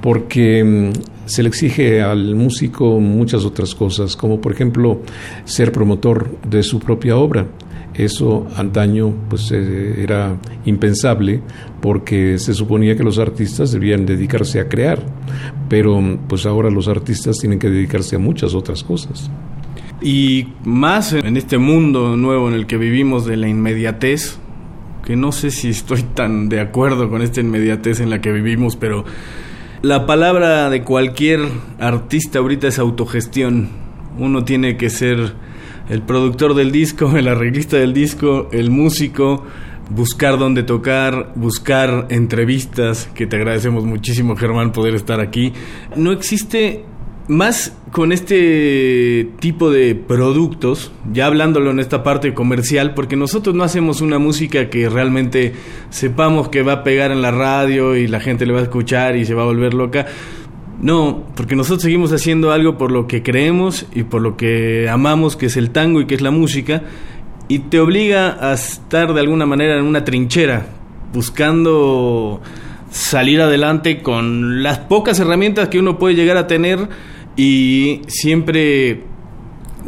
A: porque mm, se le exige al músico muchas otras cosas, como por ejemplo ser promotor de su propia obra. Eso antaño pues eh, era impensable porque se suponía que los artistas debían dedicarse a crear, pero pues ahora los artistas tienen que dedicarse a muchas otras cosas.
C: Y más en este mundo nuevo en el que vivimos de la inmediatez, que no sé si estoy tan de acuerdo con esta inmediatez en la que vivimos, pero la palabra de cualquier artista ahorita es autogestión. Uno tiene que ser el productor del disco, el arreglista del disco, el músico, buscar dónde tocar, buscar entrevistas, que te agradecemos muchísimo Germán poder estar aquí. No existe más con este tipo de productos, ya hablándolo en esta parte comercial, porque nosotros no hacemos una música que realmente sepamos que va a pegar en la radio y la gente le va a escuchar y se va a volver loca no, porque nosotros seguimos haciendo algo por lo que creemos y por lo que amamos, que es el tango y que es la música, y te obliga a estar de alguna manera en una trinchera, buscando salir adelante con las pocas herramientas que uno puede llegar a tener y siempre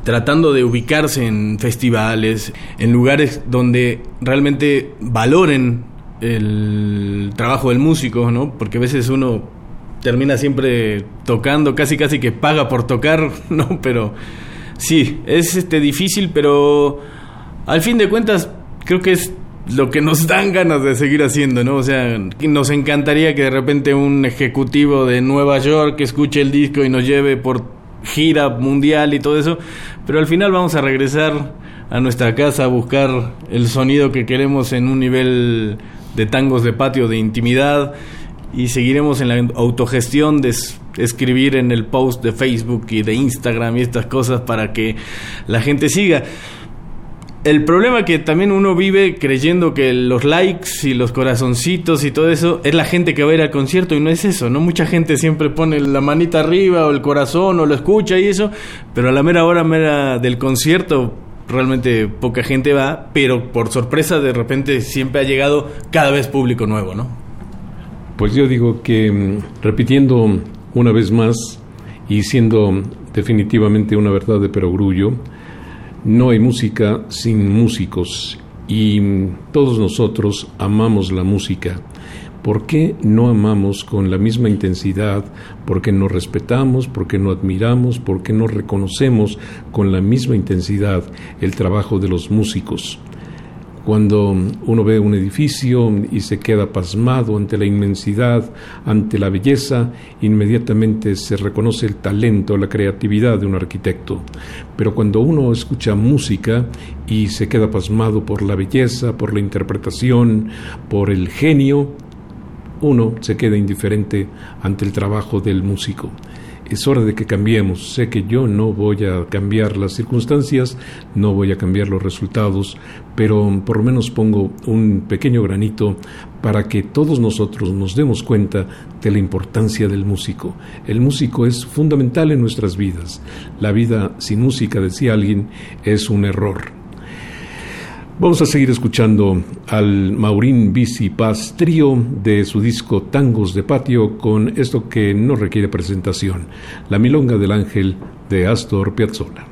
C: tratando de ubicarse en festivales, en lugares donde realmente valoren el trabajo del músico, ¿no? Porque a veces uno termina siempre tocando, casi casi que paga por tocar, ¿no? Pero sí, es este difícil, pero al fin de cuentas creo que es lo que nos dan ganas de seguir haciendo, ¿no? O sea, nos encantaría que de repente un ejecutivo de Nueva York escuche el disco y nos lleve por gira mundial y todo eso, pero al final vamos a regresar a nuestra casa a buscar el sonido que queremos en un nivel de tangos de patio, de intimidad y seguiremos en la autogestión de escribir en el post de Facebook y de Instagram y estas cosas para que la gente siga. El problema que también uno vive creyendo que los likes y los corazoncitos y todo eso es la gente que va a ir al concierto y no es eso, ¿no? Mucha gente siempre pone la manita arriba o el corazón o lo escucha y eso, pero a la mera hora mera del concierto realmente poca gente va, pero por sorpresa de repente siempre ha llegado cada vez público nuevo, ¿no?
A: Pues yo digo que mm, repitiendo una vez más y siendo definitivamente una verdad de perogrullo, no hay música sin músicos y todos nosotros amamos la música. ¿Por qué no amamos con la misma intensidad? ¿Por qué no respetamos? ¿Por qué no admiramos? ¿Por qué no reconocemos con la misma intensidad el trabajo de los músicos? Cuando uno ve un edificio y se queda pasmado ante la inmensidad, ante la belleza, inmediatamente se reconoce el talento, la creatividad de un arquitecto. Pero cuando uno escucha música y se queda pasmado por la belleza, por la interpretación, por el genio, uno se queda indiferente ante el trabajo del músico es hora de que cambiemos. Sé que yo no voy a cambiar las circunstancias, no voy a cambiar los resultados, pero por lo menos pongo un pequeño granito para que todos nosotros nos demos cuenta de la importancia del músico. El músico es fundamental en nuestras vidas. La vida sin música, decía alguien, es un error. Vamos a seguir escuchando al Maurín Bici Paz trío de su disco Tangos de Patio con esto que no requiere presentación, La Milonga del Ángel de Astor Piazzolla.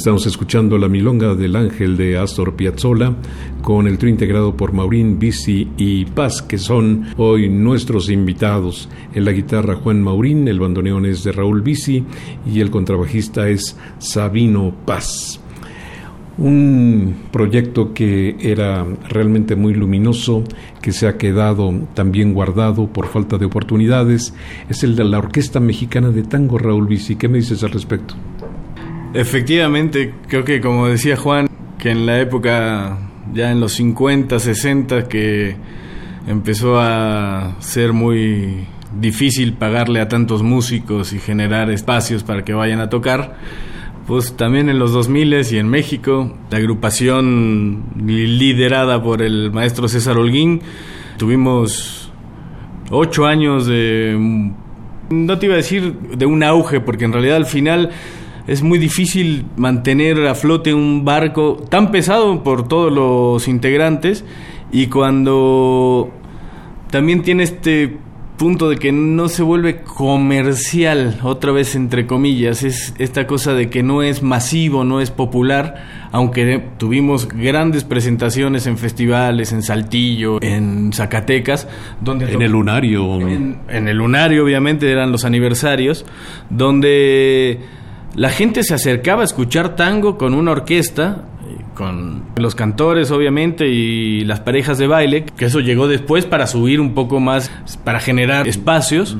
A: Estamos escuchando la milonga del ángel de Astor Piazzolla con el trío integrado por Maurín, Bici y Paz, que son hoy nuestros invitados. En la guitarra Juan Maurín, el bandoneón es de Raúl Bici y el contrabajista es Sabino Paz. Un proyecto que era realmente muy luminoso, que se ha quedado también guardado por falta de oportunidades, es el de la Orquesta Mexicana de Tango Raúl Bici. ¿Qué me dices al respecto?
C: Efectivamente, creo que como decía Juan, que en la época, ya en los 50, 60, que empezó a ser muy difícil pagarle a tantos músicos y generar espacios para que vayan a tocar, pues también en los 2000 y en México, la agrupación liderada por el maestro César Holguín, tuvimos ocho años de, no te iba a decir de un auge, porque en realidad al final es muy difícil mantener a flote un barco tan pesado por todos los integrantes y cuando también tiene este punto de que no se vuelve comercial, otra vez entre comillas, es esta cosa de que no es masivo, no es popular, aunque tuvimos grandes presentaciones en festivales, en Saltillo, en Zacatecas, donde...
A: En el lunario.
C: En, en el lunario, obviamente, eran los aniversarios, donde la gente se acercaba a escuchar tango con una orquesta, eh, con los cantores obviamente y las parejas de baile, que eso llegó después para subir un poco más, para generar espacios.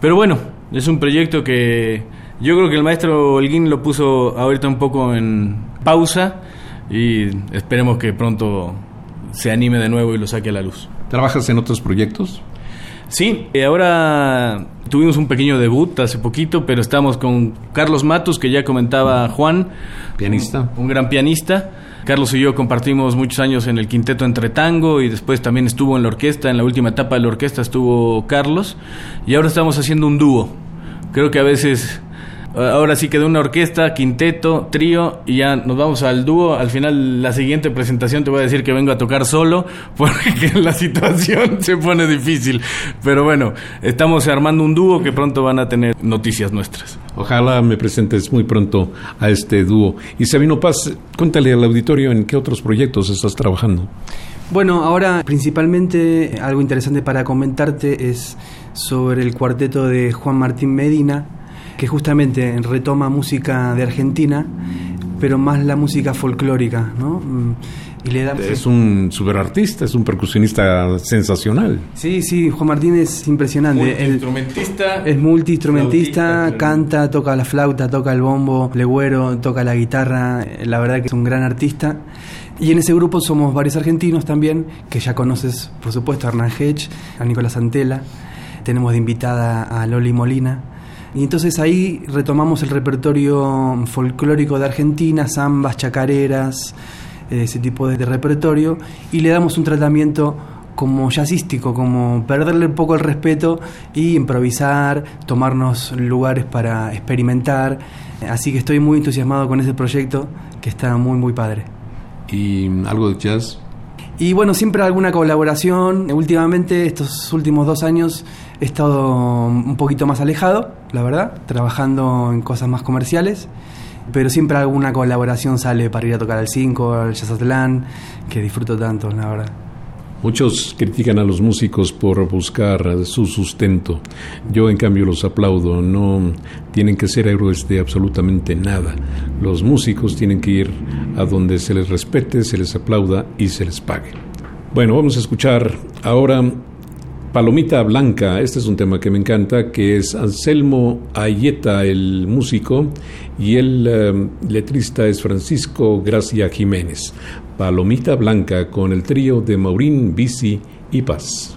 C: Pero bueno, es un proyecto que yo creo que el maestro Holguín lo puso ahorita un poco en pausa y esperemos que pronto se anime de nuevo y lo saque a la luz.
A: ¿Trabajas en otros proyectos?
C: Sí, eh, ahora tuvimos un pequeño debut hace poquito, pero estamos con Carlos Matos, que ya comentaba Juan.
A: Pianista.
C: Un, gran pianista. Carlos y yo compartimos muchos años en el quinteto entre tango y después también estuvo en la orquesta, en la última etapa de la orquesta estuvo Carlos y ahora estamos haciendo un dúo. Creo que a veces Ahora sí quedó una orquesta, quinteto, trío y ya nos vamos al dúo. Al final, la siguiente presentación te voy a decir que vengo a tocar solo porque la situación se pone difícil. Pero bueno, estamos armando un dúo que pronto van a tener noticias nuestras.
A: Ojalá me presentes muy pronto a este dúo. Y Sabino Paz, cuéntale al auditorio en qué otros proyectos estás trabajando.
D: Bueno, ahora principalmente algo interesante para comentarte es sobre el cuarteto de Juan Martín Medina que justamente retoma música de Argentina, pero más la música folclórica, ¿no? Mm,
A: y le da... Es un superartista, es un percusionista sensacional.
D: Sí, sí, Juan Martín es impresionante.
C: Multiinstrumentista.
D: Es multiinstrumentista, canta, toca la flauta, toca el bombo, legüero, toca la guitarra. La verdad que es un gran artista. Y en ese grupo somos varios argentinos también, que ya conoces, por supuesto, a Hernán Hedge, a Nicolás Antela. Tenemos de invitada a Loli Molina y entonces ahí retomamos el repertorio folclórico de Argentina, zambas, chacareras, eh, ese tipo de, repertorio, y le damos un tratamiento como jazzístico, como perderle un poco el respeto y improvisar, tomarnos lugares para experimentar. Así que estoy muy entusiasmado con ese proyecto que está muy, muy padre.
A: ¿Y algo de jazz?
D: Y bueno, siempre alguna colaboración. Últimamente, estos últimos dos años, he estado un poquito más alejado, la verdad, trabajando en cosas más comerciales, pero siempre alguna colaboración sale para ir a tocar al 5, al Jazzatlán, que disfruto tanto, la verdad.
A: Muchos critican a los músicos por buscar su sustento. Yo en cambio los aplaudo. No tienen que ser héroes de absolutamente nada. Los músicos tienen que ir a donde se les respete, se les aplauda y se les pague. Bueno, vamos a escuchar ahora Palomita Blanca, este es un tema que me encanta, que es Anselmo Ayeta, el músico, y el eh, letrista es Francisco Gracia Jiménez. Palomita Blanca con el trío de Maurín, Bici y Paz.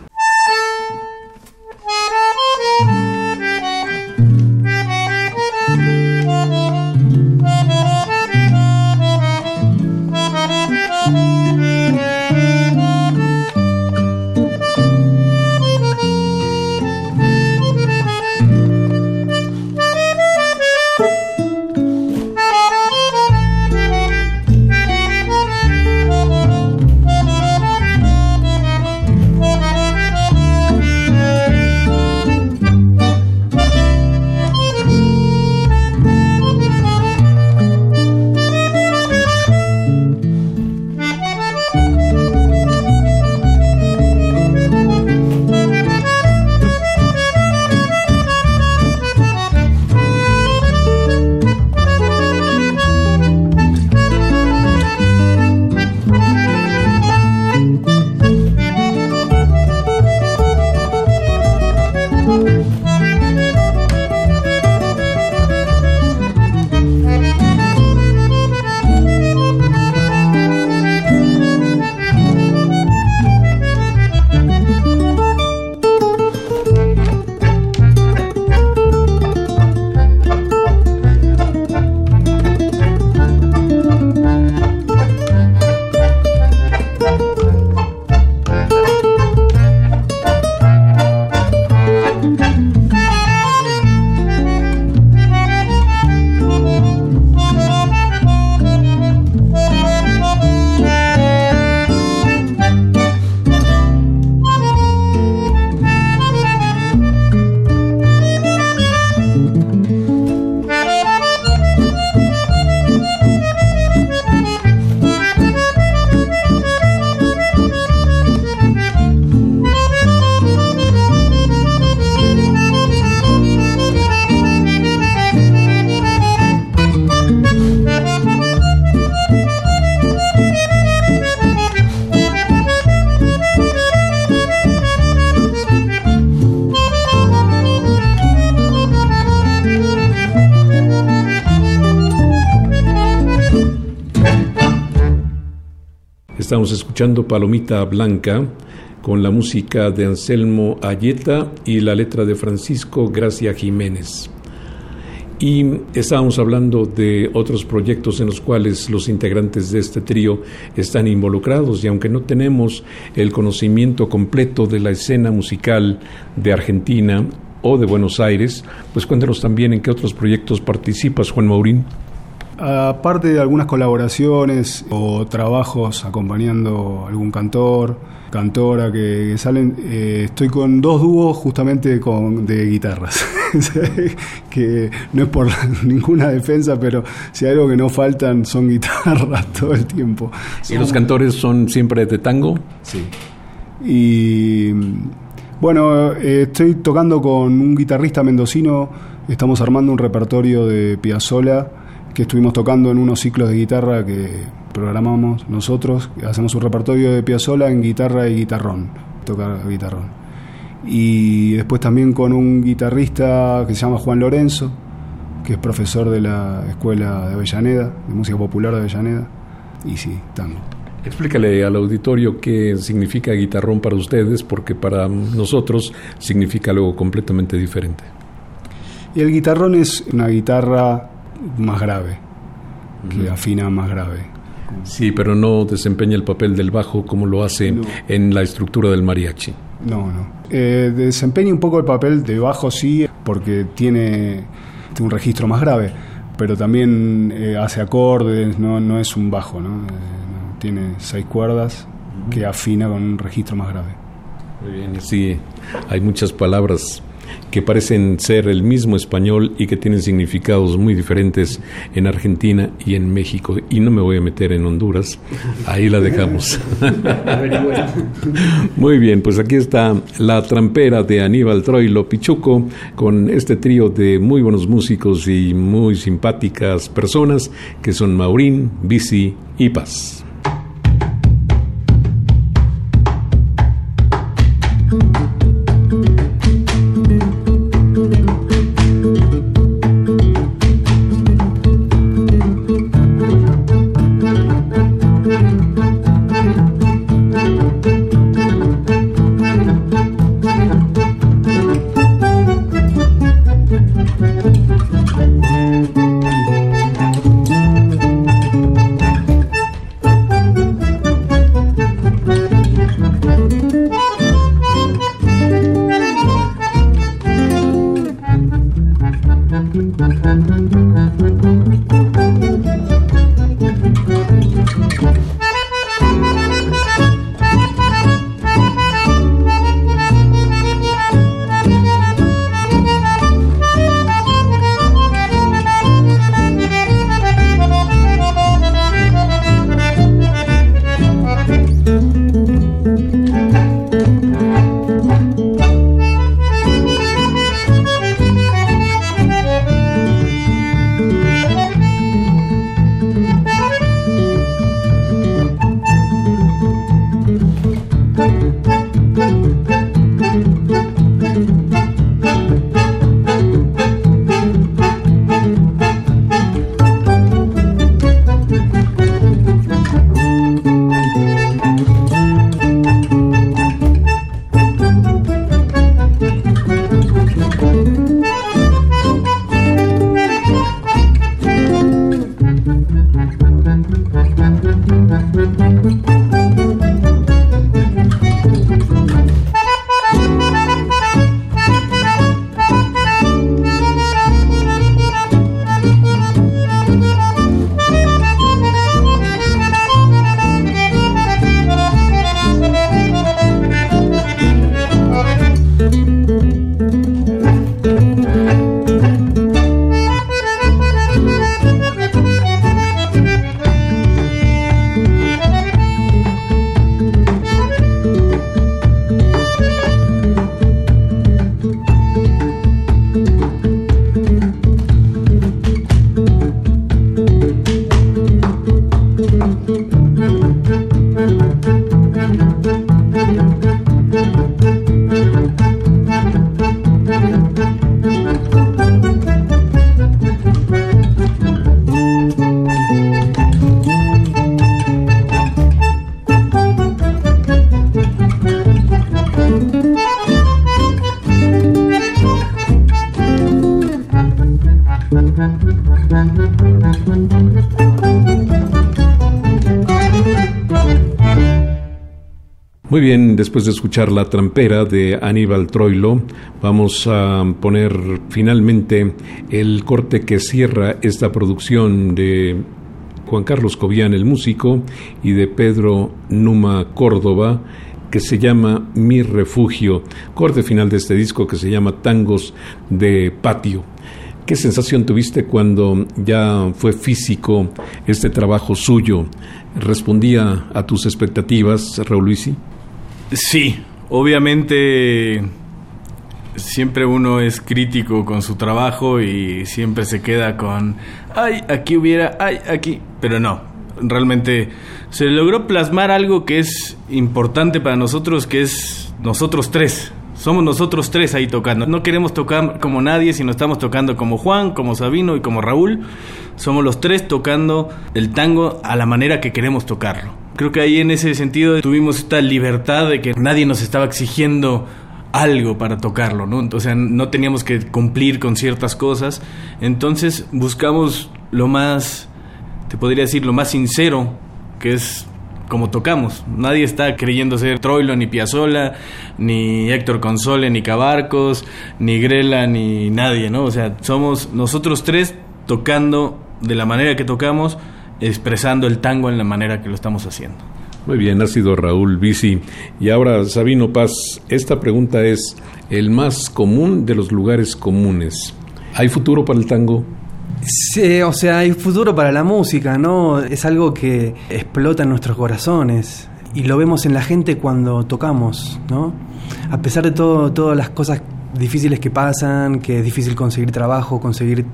A: Estamos escuchando Palomita Blanca con la música de Anselmo Ayeta y la letra de Francisco Gracia Jiménez. Y estábamos hablando de otros proyectos en los cuales los integrantes de este trío están involucrados y aunque no tenemos el conocimiento completo de la escena musical de Argentina o de Buenos Aires, pues cuéntanos también en qué otros proyectos participas, Juan Maurín.
B: Aparte de algunas colaboraciones o trabajos acompañando a algún cantor, cantora que, salen, eh, estoy con dos dúos justamente con, de guitarras, que no es por ninguna defensa, pero si hay algo que no faltan son guitarras todo el tiempo.
A: ¿Y los cantores son siempre de tango?
B: Sí. Y bueno, eh, estoy tocando con un guitarrista mendocino, estamos armando un repertorio de Piazzolla que estuvimos tocando en unos ciclos de guitarra que programamos nosotros, hacemos un repertorio de Piazzolla en guitarra y guitarrón, tocar guitarrón. Y después también con un guitarrista que se llama Juan Lorenzo, que es profesor de la Escuela de Avellaneda, de Música Popular de Avellaneda, y sí, tango.
A: Explícale al auditorio qué significa guitarrón para ustedes, porque para nosotros significa algo completamente diferente.
B: Y el guitarrón es una guitarra más grave, que afina más grave.
A: Sí, pero no desempeña el papel del bajo como lo hace en la estructura del mariachi.
B: No, no. Eh, desempeña un poco el papel de bajo, sí, porque tiene, un registro más grave, pero también eh, hace acordes, no, no es un bajo, ¿no? Eh, tiene seis cuerdas que afina con un registro más grave.
A: Muy bien, sí, hay muchas palabras que parecen ser el mismo español y que tienen significados muy diferentes en Argentina y en México. Y no me voy a meter en Honduras, ahí la dejamos. muy bien, pues aquí está la trampera de Aníbal Troilo Pichuco con este trío de muy buenos músicos y muy simpáticas personas que son Maurín, Bici y Paz. Después de escuchar La Trampera de Aníbal Troilo, vamos a poner finalmente el corte que cierra esta producción de Juan Carlos Cobian, el músico, y de Pedro Numa Córdoba, que se llama Mi Refugio, corte final de este disco que se llama Tangos de Patio. ¿Qué sensación tuviste cuando ya fue físico este trabajo suyo? ¿Respondía a tus expectativas, Raúl Luisi?
C: Sí, obviamente siempre uno es crítico con su trabajo y siempre se queda con, ay, aquí hubiera, ay, aquí, pero no, realmente se logró plasmar algo que es importante para nosotros, que es nosotros tres. Somos nosotros tres ahí tocando. No queremos tocar como nadie, sino estamos tocando como Juan, como Sabino y como Raúl. Somos los tres tocando el tango a la manera que queremos tocarlo. Creo que ahí en ese sentido tuvimos esta libertad de que nadie nos estaba exigiendo algo para tocarlo, ¿no? O sea, no teníamos que cumplir con ciertas cosas. Entonces buscamos lo más, te podría decir, lo más sincero, que es como tocamos. Nadie está creyendo ser Troilo, ni Piazzola, ni Héctor Console, ni Cabarcos, ni Grela, ni nadie, ¿no? O sea, somos nosotros tres tocando de la manera que tocamos, expresando el tango en la manera que lo estamos haciendo.
A: Muy bien, ha sido Raúl Bici. Y ahora, Sabino Paz, esta pregunta es el más común de los lugares comunes. ¿Hay futuro para el tango?
D: Sí, o sea, hay futuro para la música, ¿no? Es algo que explota en nuestros corazones y lo vemos en la gente cuando tocamos, ¿no? A pesar de todo, todas las cosas difíciles que pasan, que es difícil conseguir trabajo, conseguir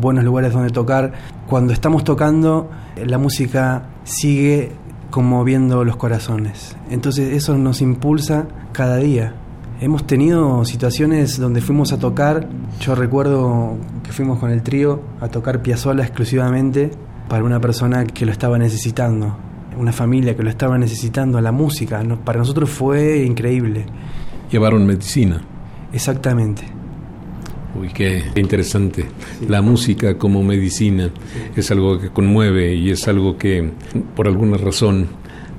D: buenos lugares donde tocar, cuando estamos tocando, la música sigue conmoviendo los corazones. Entonces eso nos impulsa cada día. Hemos tenido situaciones donde fuimos a tocar, yo recuerdo que fuimos con el trío a tocar Piazzolla exclusivamente para una persona que lo estaba necesitando, una familia que lo estaba necesitando, la música, para nosotros fue increíble.
A: Llevaron medicina.
D: Exactamente.
A: Uy, qué interesante. La música como medicina es algo que conmueve y es algo que por alguna razón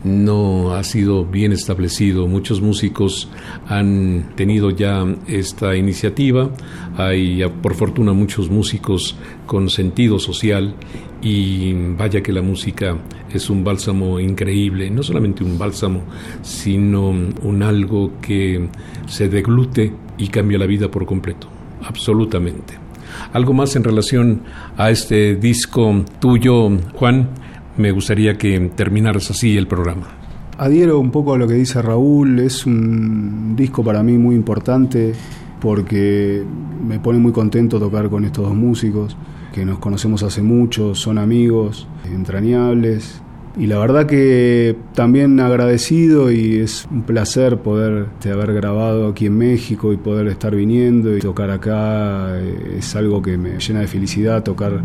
A: no ha sido bien establecido. Muchos músicos han tenido ya esta iniciativa. Hay, por fortuna, muchos músicos con sentido social y vaya que la música es un bálsamo increíble. No solamente un bálsamo, sino un algo que se deglute y cambia la vida por completo. Absolutamente. Algo más en relación a este disco tuyo, Juan me gustaría que terminaras así el programa.
B: Adhiero un poco a lo que dice Raúl, es un disco para mí muy importante porque me pone muy contento tocar con estos dos músicos, que nos conocemos hace mucho, son amigos entrañables y la verdad que también agradecido y es un placer poder este, haber grabado aquí en México y poder estar viniendo y tocar acá. Es algo que me llena de felicidad tocar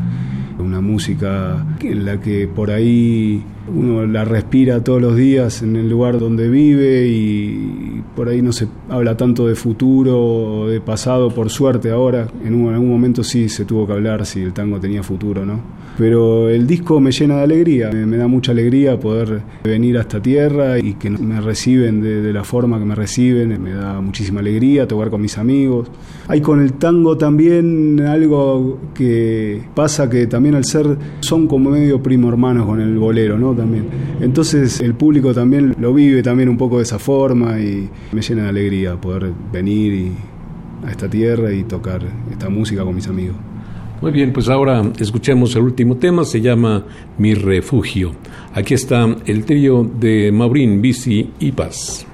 B: una música en la que por ahí uno la respira todos los días en el lugar donde vive y por ahí no se habla tanto de futuro o de pasado, por suerte ahora. En, un, algún momento sí se tuvo que hablar si el tango tenía futuro, ¿no? Pero el disco me llena de alegría, me, da mucha alegría poder venir a esta tierra y que me reciben de, la forma que me reciben, me da muchísima alegría tocar con mis amigos. Hay con el tango también algo que pasa que también al ser son como medio primo hermanos con el bolero, ¿no? También. Entonces el público también lo vive también un poco de esa forma y me llena de alegría poder venir a esta tierra y tocar esta música con mis amigos.
A: Muy bien, pues ahora escuchemos el último tema, se llama Mi Refugio. Aquí está el trío de Maurín, Bici y Paz.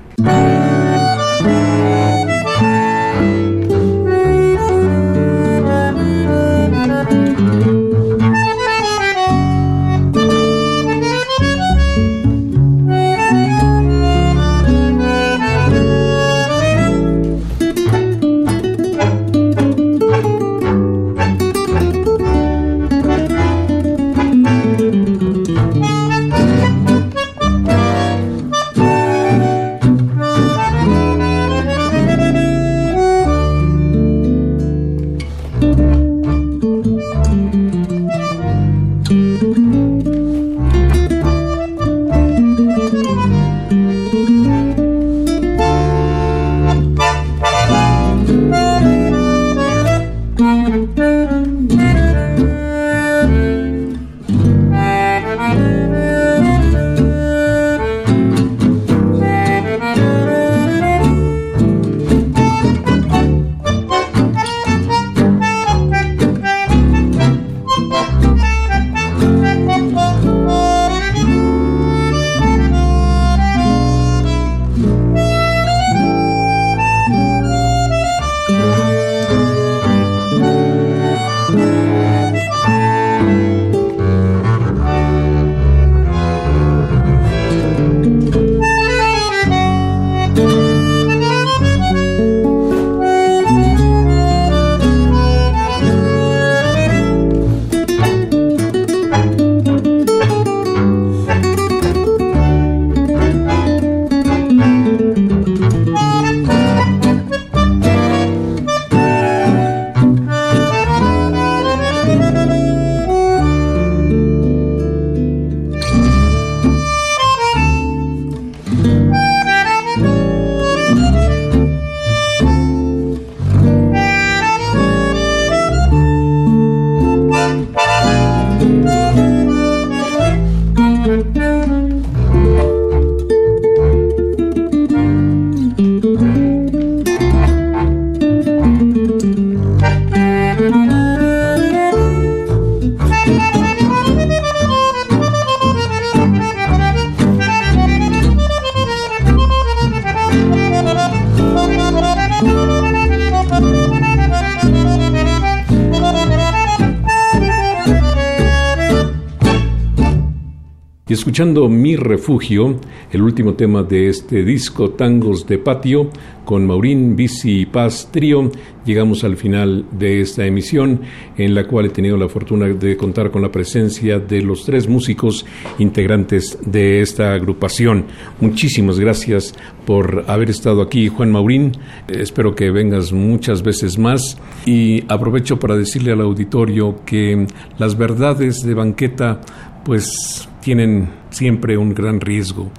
A: escuchando Mi Refugio, el último tema de este disco Tangos de Patio, con Maurín, Bici y Paz Trío, llegamos al final de esta emisión en la cual he tenido la fortuna de contar con la presencia de los tres músicos integrantes de esta agrupación. Muchísimas gracias por haber estado aquí, Juan Maurín. Espero que vengas muchas veces más y aprovecho para decirle al auditorio que las verdades de banqueta pues tienen siempre un gran riesgo,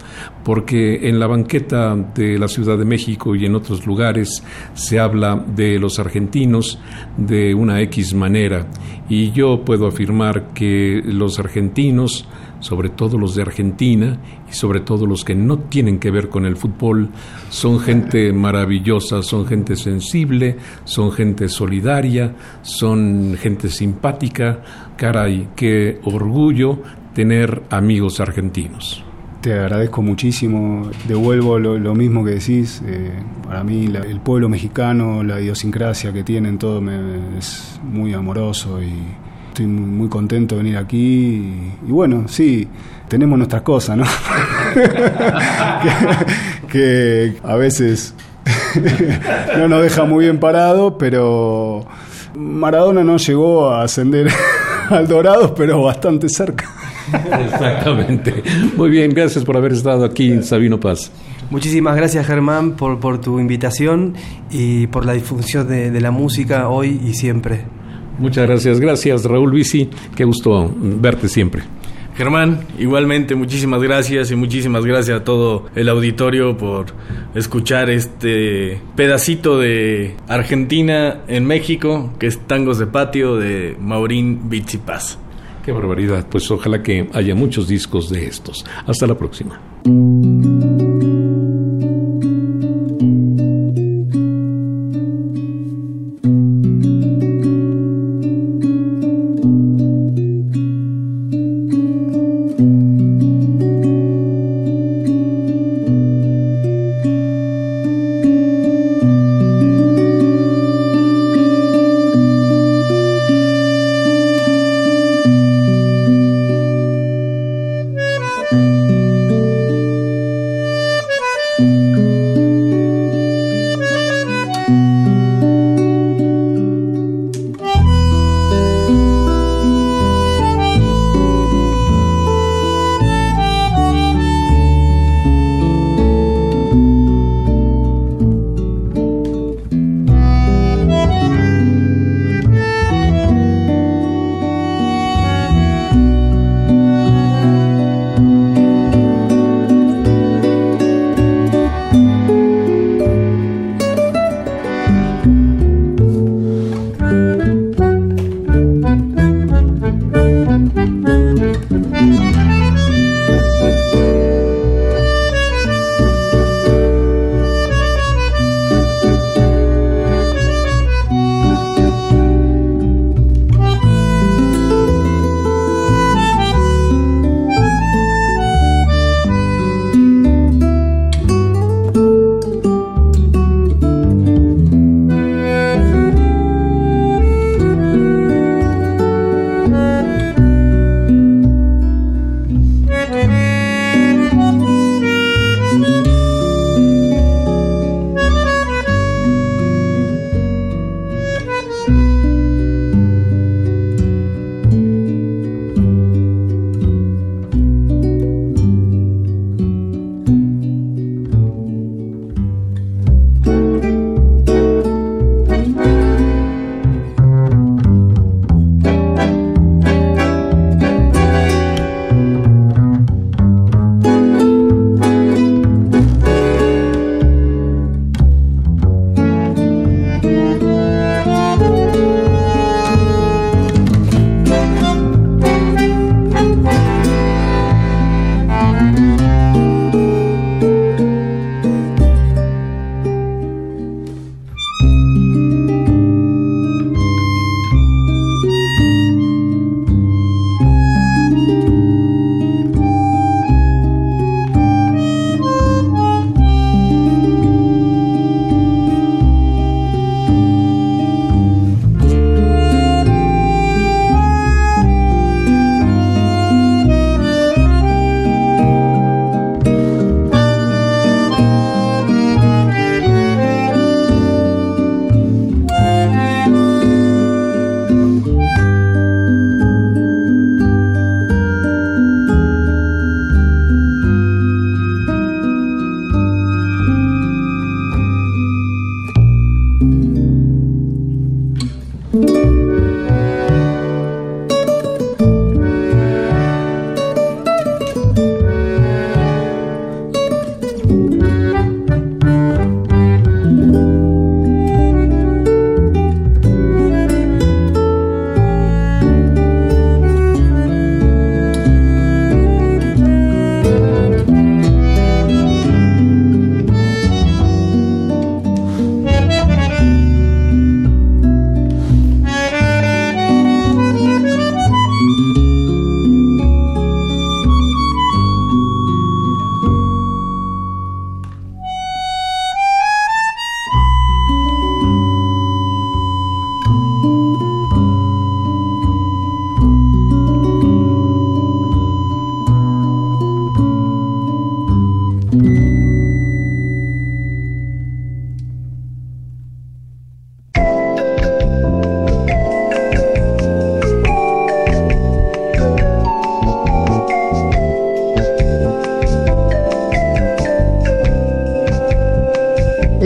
A: porque en la banqueta de la Ciudad de México y en otros lugares se habla de los argentinos de una X manera, y yo puedo afirmar que los argentinos, sobre todo los de Argentina y sobre todo los que no tienen que ver con el fútbol, son gente maravillosa, son gente sensible, son gente solidaria, son gente simpática, caray, qué orgullo tener amigos argentinos.
B: Te agradezco muchísimo, devuelvo lo, mismo que decís, eh, para mí el pueblo mexicano, la idiosincrasia que tienen, todo me, es muy amoroso y estoy muy, contento de venir aquí y, bueno, sí, tenemos nuestras cosas, ¿no? que, a veces no nos deja muy bien parado, pero Maradona no llegó a ascender al Dorado, pero bastante cerca.
A: Exactamente. Muy bien, gracias por haber estado aquí, Sabino Paz.
D: Muchísimas gracias Germán por, por tu invitación y por la difusión de, la música hoy y siempre.
A: Muchas gracias, gracias Raúl Bici, qué gusto verte siempre.
C: Germán, igualmente muchísimas gracias y muchísimas gracias a todo el auditorio por escuchar este pedacito de Argentina en México, que es Tangos de Patio de Maurín Paz.
A: Qué barbaridad. Pues ojalá que haya muchos discos de estos. Hasta la próxima.